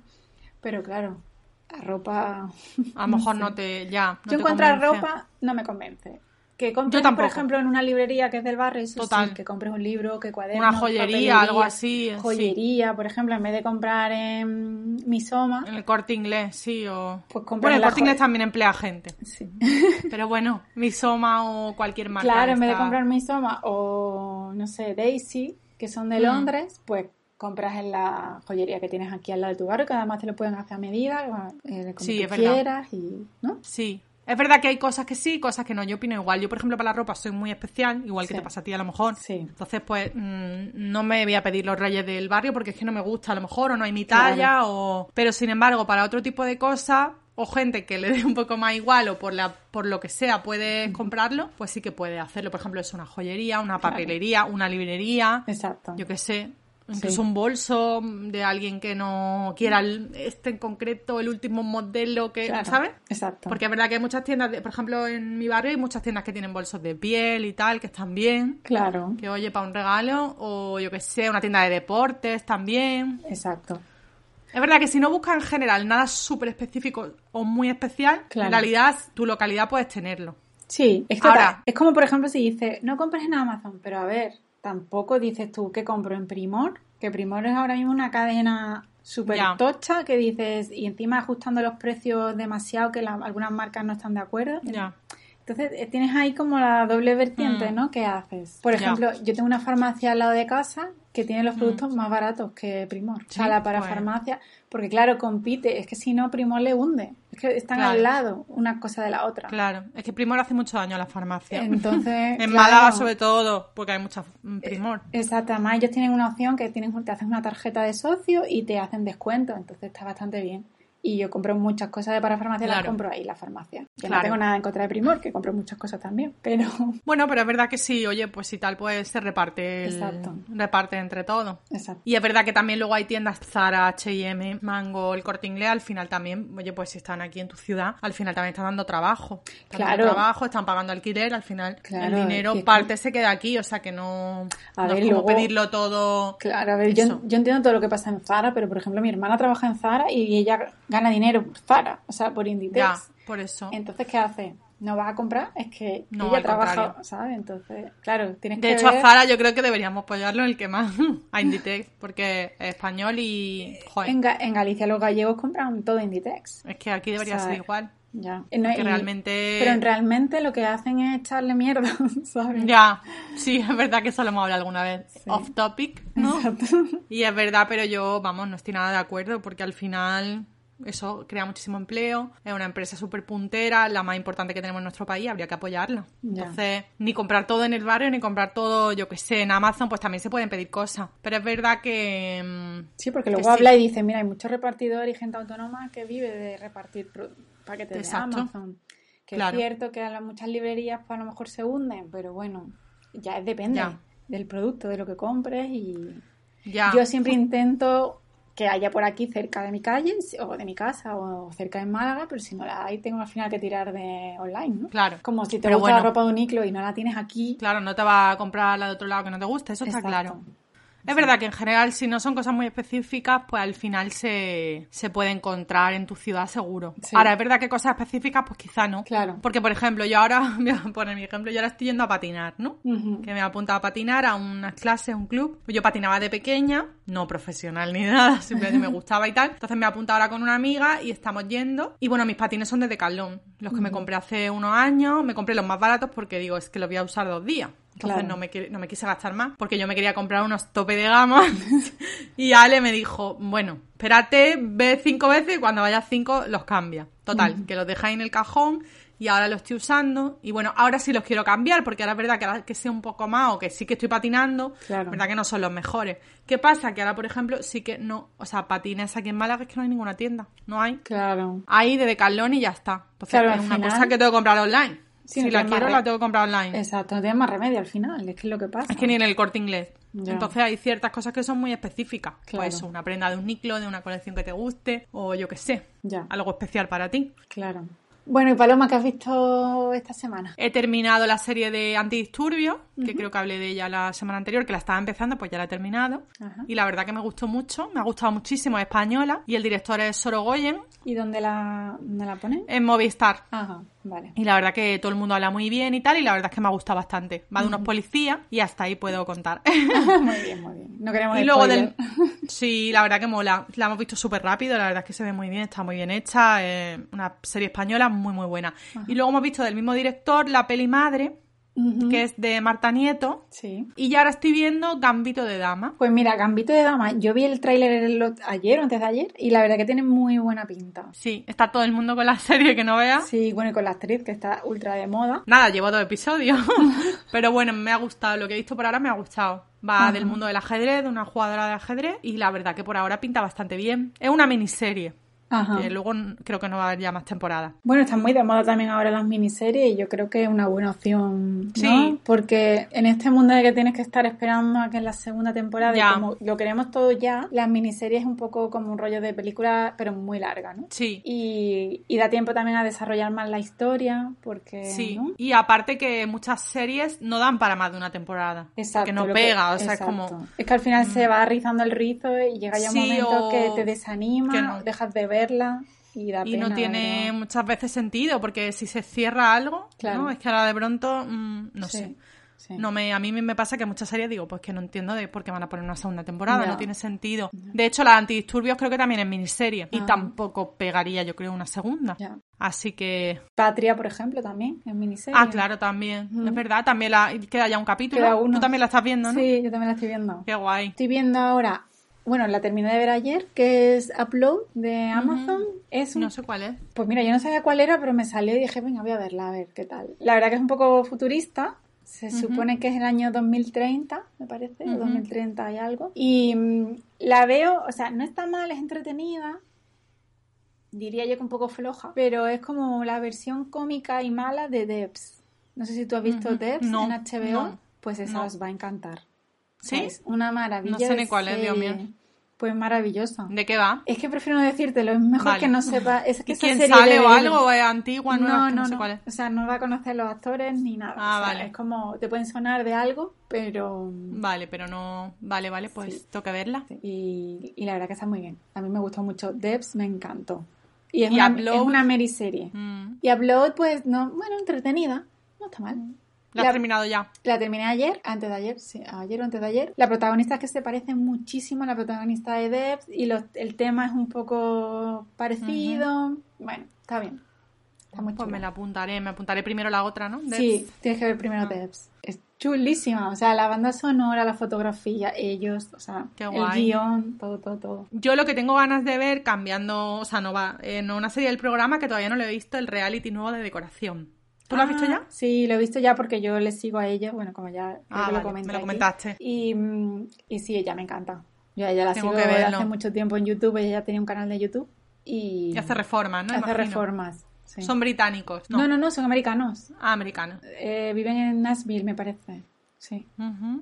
Pero claro, la ropa... A lo mejor sé. no te. Ya. no Yo encontrar ropa no me convence. Que compres, Yo tampoco. por ejemplo, en una librería que es del barrio, eso Total. sí, que compres un libro, que cuadernos, Una joyería, algo así, sí. Joyería, por ejemplo, en vez de comprar en Misoma, En el corte inglés, sí. O... Pues bueno, el corte inglés también emplea gente. sí. Pero bueno, Misoma o cualquier marca. Claro, en vez de comprar Misoma o, no sé, Daisy, que son de Mm. Londres, pues compras en la joyería que tienes aquí al lado de tu barrio, que además te lo pueden hacer a medida, eh, como Sí, tú quieras, y, ¿no? Sí. Es verdad que hay cosas que sí, cosas que no. Yo opino igual. Yo, por ejemplo, para la ropa soy muy especial, igual que te pasa a ti a lo mejor. Sí. Entonces, pues, mm, no me voy a pedir los reyes del barrio porque es que no me gusta a lo mejor, o no hay mi Claro. talla, o... Pero, sin embargo, para otro tipo de cosas, o gente que le dé un poco más igual, o por, la, por lo que sea puedes comprarlo, pues sí que puedes hacerlo. Por ejemplo, es una joyería, una Claro. papelería, una librería, Exacto. yo qué sé. Incluso Sí. un bolso de alguien que no quiera el- este en concreto, el último modelo que, Claro, ¿sabes? Exacto. Porque es verdad que hay muchas tiendas, de- por ejemplo, en mi barrio hay muchas tiendas que tienen bolsos de piel y tal, que están bien. Claro, Que oye, para un regalo, o yo que sé, una tienda de deportes también. exacto. Es verdad que si no buscas en general nada súper específico o muy especial, Claro. en realidad tu localidad puedes tenerlo. Sí, es, que Ahora- es como por ejemplo si dices, no compres en Amazon, pero a ver, tampoco dices tú que compro en Primor, que Primor es ahora mismo una cadena súper Ya. tocha que dices, y encima ajustando los precios demasiado que la- algunas marcas no están de acuerdo. Entonces eh, tienes ahí como la doble vertiente, Mm. ¿no? ¿Qué haces? Por ejemplo, yo tengo una farmacia al lado de casa que tiene los productos más baratos que Primor. O sea, Mm. Sí, la para pues. farmacia, porque claro, compite, es que si no Primor le hunde. Es que están Claro. al lado, una cosa de la otra. Claro, es que Primor hace mucho daño a la farmacia. Entonces, en claro. Málaga sobre todo, porque hay mucha mm, Primor. Exacto, además ellos tienen una opción que tienen, te hacen una tarjeta de socio y te hacen descuento, entonces está bastante bien. Y yo compro muchas cosas de parafarmacia, las Claro. compro ahí, la farmacia. Que Claro. no tengo nada en contra de Primor, que compro muchas cosas también, pero Bueno, pero es verdad que sí, oye, pues si tal, pues se reparte, el- Exacto. reparte entre todos. exacto. Y es verdad que también luego hay tiendas Zara, H&M, Mango, el Corte Inglés, al final también, oye, pues si están aquí en tu ciudad, al final también están dando trabajo. Están dando trabajo, están pagando alquiler, al final Claro, el dinero es que- parte se queda aquí, o sea que no, A no ver, es como luego- pedirlo todo. Claro, a ver, yo, yo entiendo todo lo que pasa en Zara, pero por ejemplo mi hermana trabaja en Zara y ella gana dinero por Zara, o sea, por Inditex. Ya, por eso. Entonces, ¿qué hace? ¿No vas a comprar? Es que No, ella trabaja. ¿sabes? Entonces, claro, tienes De que hecho, a Zara yo creo que deberíamos apoyarlo en el que más, a Inditex, porque es español y, joder, en, Ga- en Galicia los gallegos compran todo Inditex. es que aquí debería o sea, ser igual. Ya. Que y- realmente... Pero en realmente lo que hacen es echarle mierda, ¿sabes? Ya, sí, es verdad que eso lo hemos hablado alguna vez. Sí. Off topic, ¿no? Exacto. Y es verdad, pero yo, vamos, no estoy nada de acuerdo porque al final eso crea muchísimo empleo, es una empresa súper puntera, la más importante que tenemos en nuestro país, habría que apoyarla. Ya. Entonces, ni comprar todo en el barrio, ni comprar todo, yo que sé, en Amazon, pues también se pueden pedir cosas. Pero es verdad que... mm, Sí, porque que luego sí. habla y dice, mira, hay muchos repartidores y gente autónoma que vive de repartir paquetes Exacto. de Amazon. Que Claro. es cierto que a muchas librerías pues a lo mejor se hunden, pero bueno, ya depende Ya. del producto, de lo que compres y Ya. yo siempre intento que haya por aquí cerca de mi calle o de mi casa o cerca de Málaga, pero si no la hay tengo al final que tirar de online, ¿no? Claro. Como si te Pero gusta la ropa de Uniqlo y no la tienes aquí. Claro, no te va a comprar la de otro lado que no te guste, eso está claro. Es verdad que en general, si no son cosas muy específicas, pues al final se, se puede encontrar en tu ciudad seguro. Sí. Ahora, es verdad que cosas específicas, pues quizá no. Claro. Porque, por ejemplo, yo ahora, voy a poner mi ejemplo, yo ahora estoy yendo a patinar, ¿no? Que me he apuntado a patinar a unas clases, un club. Yo patinaba de pequeña, no profesional ni nada, simplemente me gustaba y tal. Entonces me he apuntado ahora con una amiga y estamos yendo. Y bueno, mis patines son de Decathlon, los que me compré hace unos años. Me compré los más baratos porque digo, es que los voy a usar dos días. Entonces Claro. no, me, no me quise gastar más porque yo me quería comprar unos tope de gama. y Ale me dijo, bueno, espérate, ve cinco veces y cuando vayas cinco los cambia. Total, que los ahí en el cajón y ahora los estoy usando. Y bueno, ahora sí los quiero cambiar porque ahora es verdad que ahora que sé un poco más o que sí que estoy patinando, Claro. verdad que no son los mejores. ¿Qué pasa? Que ahora, por ejemplo, sí que no, o sea, patines aquí en Málaga es que no hay ninguna tienda, no hay. Claro. Hay de Decathlon y ya está. Entonces Claro, es una final- cosa que tengo que comprar online. Sí, si no la quiero, la tengo que comprar online. Exacto, no tienes más remedio al final, es que es lo que pasa. Es que ni en el corte inglés. Ya. Entonces hay ciertas cosas que son muy específicas. Claro. Pues una prenda de un niclo, de una colección que te guste, o yo qué sé, Ya. algo especial para ti. Claro. Bueno, y Paloma, ¿qué has visto esta semana? He terminado la serie de Antidisturbios, que creo que hablé de ella la semana anterior, que la estaba empezando, pues ya la he terminado. Ajá. Y la verdad que me gustó mucho, me ha gustado muchísimo, es española, y el director es Sorogoyen, ¿Y dónde la, dónde la ponen? en Movistar. Ajá, vale. Y la verdad que todo el mundo habla muy bien y tal, y la verdad es que me ha gustado bastante. Va de unos policías y hasta ahí puedo contar. muy bien, muy bien. No queremos Y luego del... Sí, la verdad que mola. La hemos visto súper rápido, la verdad es que se ve muy bien, está muy bien hecha. eh, una serie española muy, muy buena. Y luego hemos visto del mismo director la peli Madre, Que es de Marta Nieto. Sí. Y ya ahora estoy viendo Gambito de Dama. Pues mira, Gambito de Dama, yo vi el tráiler ayer o antes de ayer y la verdad que tiene muy buena pinta. Sí, está todo el mundo con la serie que no vea. Sí, bueno, y con la actriz que está ultra de moda. Nada, llevo dos episodios. Pero bueno, me ha gustado. Lo que he visto por ahora me ha gustado. Va del mundo del ajedrez, de una jugadora de ajedrez. Y la verdad que por ahora pinta bastante bien. Es una miniserie. Ajá. Que luego creo que no va a haber ya más temporadas. Bueno, están muy de moda también ahora las miniseries y yo creo que es una buena opción, ¿no? Sí. Porque en este mundo de que tienes que estar esperando a que en la segunda temporada, y Ya. como lo queremos todo ya, las miniseries es un poco como un rollo de película, pero muy larga, ¿no? Sí. Y, y da tiempo también a desarrollar más la historia, porque... Sí, ¿no? y aparte que muchas series no dan para más de una temporada. Exacto. Porque no que- pega, o sea, exacto. es como... Mm. Es que al final se va rizando el rizo y llega ya un Sí, momento o que te desanima, que no. dejas de verla y da Y pena, no tiene muchas veces sentido, porque si se cierra algo, Claro. ¿no? Es que ahora de pronto, mm, no Sí. sé. Sí. No me, a mí me pasa que muchas series digo, pues que no entiendo de por qué van a poner una segunda temporada, no tiene sentido. De hecho, la de antidisturbios creo que también es miniserie y Ajá. tampoco pegaría, yo creo, una segunda. Ya. Así que. Patria, por ejemplo, también, es miniserie. Ah, claro, también. Es verdad, también la... queda ya un capítulo. Queda uno. Tú también la estás viendo, ¿no? Sí, yo también la estoy viendo. Qué guay. Estoy viendo ahora, bueno, la terminé de ver ayer, que es Upload de Amazon. Es un No sé cuál es. Pues mira, yo no sabía cuál era, pero me salió y dije, venga, voy a verla, a ver qué tal. La verdad que es un poco futurista. Se supone que es el año 2030, me parece, o 2030 y algo. Y mm, la veo, o sea, no está mal, es entretenida. Diría yo que un poco floja, pero es como la versión cómica y mala de Debs. No sé si tú has visto Ujú. Debs No, en HBO, no, pues esa no. os va a encantar. ¿Sí? Es una maravilla. No sé ni cuál es, Dios mío. Pues maravillosa. ¿De qué va? Es que prefiero no decírtelo, es mejor Vale. que no sepa. Es que ¿Y esa quién serie sale o algo? ¿O es antigua? Nueva? no, no, no sé cuál es. O sea, no va a conocer los actores ni nada. Ah, O sea, vale. Es como, te pueden sonar de algo, pero... Vale, pero no. Vale, vale, pues Sí. que verla. Y, y la verdad que está muy bien. A mí me gustó mucho. Debs me encantó. Y es, ¿Y una, Upload? es una miniserie. Mm. Y Upload, pues, no, bueno, entretenida. No está mal. ¿La has terminado ya? La terminé ayer, antes de ayer, sí, ayer o antes de ayer. La protagonista es que se parece muchísimo a la protagonista de Debs y los- el tema es un poco parecido. Bueno, está bien. Está muy Pues me la apuntaré. Me apuntaré primero la otra, ¿no? Debs. Sí, tienes que ver primero Ah. Debs. Es chulísima. O sea, la banda sonora, la fotografía, ellos, o sea, Qué el guion, todo, todo, todo. Yo lo que tengo ganas de ver, cambiando, o sea, no va, eh, no una serie del programa que todavía no lo he visto, el reality nuevo de decoración. ¿Tú lo has visto Ah, ya? Sí, lo he visto ya porque yo le sigo a ella, bueno, como ya Ah, lo me lo aquí. comentaste. Y, mm, y sí, ella me encanta. Yo a ella la Tengo sigo que verlo. hace mucho tiempo en YouTube, ella ya tenía un canal de YouTube y, Y hace reformas, ¿no? hace Imagino. reformas. sí. Son británicos, ¿no? no, no, no, son americanos. Ah, americanos. Eh, viven en Nashville, me parece. Sí.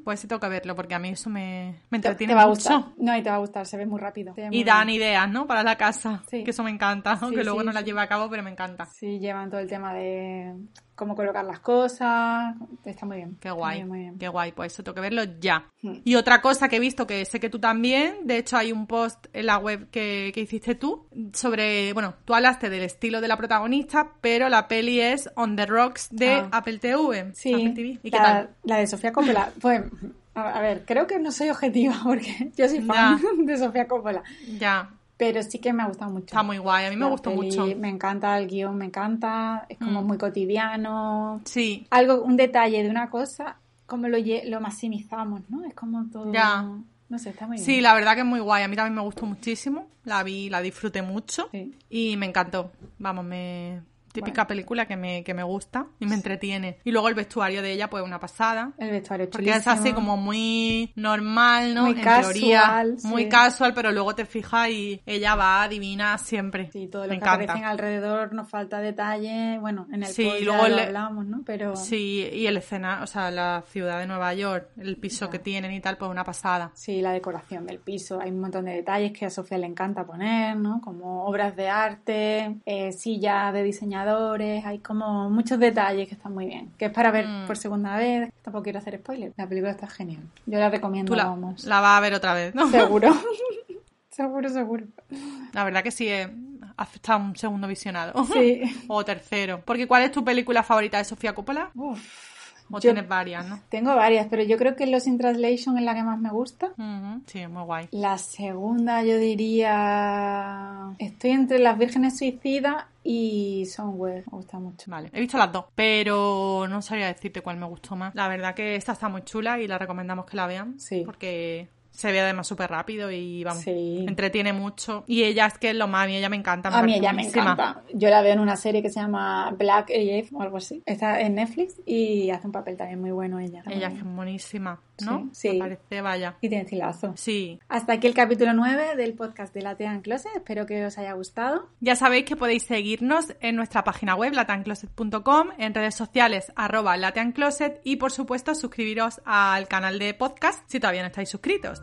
Pues sí tengo que verlo porque a mí eso me, me entretiene te va a mucho. gustar. No, y te va a gustar, se ve muy rápido. Se ve muy Y dan bien. ideas, ¿no? Para la casa. Sí. Que eso me encanta. Aunque luego no la sí. lleve a cabo, pero me encanta. Sí, llevan todo el tema de cómo colocar las cosas. Está muy bien. Qué Muy guay. bien, muy bien. Qué guay. Pues eso tengo que verlo ya. Hmm. Y otra cosa que he visto, que sé que tú también, de hecho hay un post en la web que, que hiciste tú, sobre, bueno, tú hablaste del estilo de la protagonista, pero la peli es On the Rocks de Ah. Apple TV. Sí, Apple TV. ¿Y qué la, tal? la de Sofía Coppola. Pues, a a ver, creo que no soy objetiva porque yo soy fan de Sofía Coppola. Ya, Pero sí que me ha gustado mucho. está muy guay. A mí me La gustó peli, mucho. Me encanta el guion, me encanta. Es como Mm. muy cotidiano. Sí, Algo, un detalle de una cosa, como lo, lo maximizamos, ¿no? Es como todo. Ya. No sé, está muy bien. sí, la verdad que es muy guay. A mí también me gustó muchísimo. La vi, la disfruté mucho. Sí. Y me encantó. Vamos, me... Típica Bueno. película que me, que me gusta y me entretiene. Y luego el vestuario de ella, pues una pasada. El vestuario Porque es así como muy normal, ¿no? Muy en casual, teoría. sí. Muy casual, pero luego te fijas y ella va divina siempre. Sí, todo lo me que encanta. aparecen alrededor nos falta detalle. Bueno, en el Sí, ya luego lo le- hablamos, ¿no? Pero Sí, y el escena, o sea, la ciudad de Nueva York, el piso que tienen y tal, pues una pasada. sí, la decoración del piso. Hay un montón de detalles que a Sofía le encanta poner, ¿no? Como obras de arte, eh, sillas de Hay como muchos detalles que están muy bien. Que es para ver Mm. por segunda vez. Tampoco quiero hacer spoiler. La película está genial. Yo la recomiendo, Tú la, vamos. la vas a ver otra vez, ¿no? Seguro. seguro, seguro. La verdad que sí, eh, hace está un segundo visionado. Sí. o tercero. Porque ¿cuál es tu película favorita de Sofía Coppola? Uf. O Yo- tienes varias, ¿no? Tengo varias, pero yo creo que Los in Translation es la que más me gusta. Ujú, Sí, muy guay. La segunda, yo diría. Estoy entre Las Vírgenes Suicidas y Somewhere. Me gusta mucho. Vale, he visto las dos, pero no sabría decirte cuál me gustó más. La verdad que esta está muy chula y la recomendamos que la vean. Sí. Porque se ve además súper rápido y vamos, Sí. entretiene mucho. Y ella es que es lo más, a mí ella me encanta. A mí ella me encanta. Yo la veo en una serie que se llama Black AF o algo así. Está en Netflix y hace un papel también muy bueno ella. Ella es buenísima, ¿no? Sí, sí. Me parece, vaya. Y tiene estilazo. Sí. Hasta aquí el capítulo 9 del podcast de Latean Closet. Espero que os haya gustado. Ya sabéis que podéis seguirnos en nuestra página web, latancloset.com, en redes sociales, arroba lateancloset y, por supuesto, suscribiros al canal de podcast si todavía no estáis suscritos.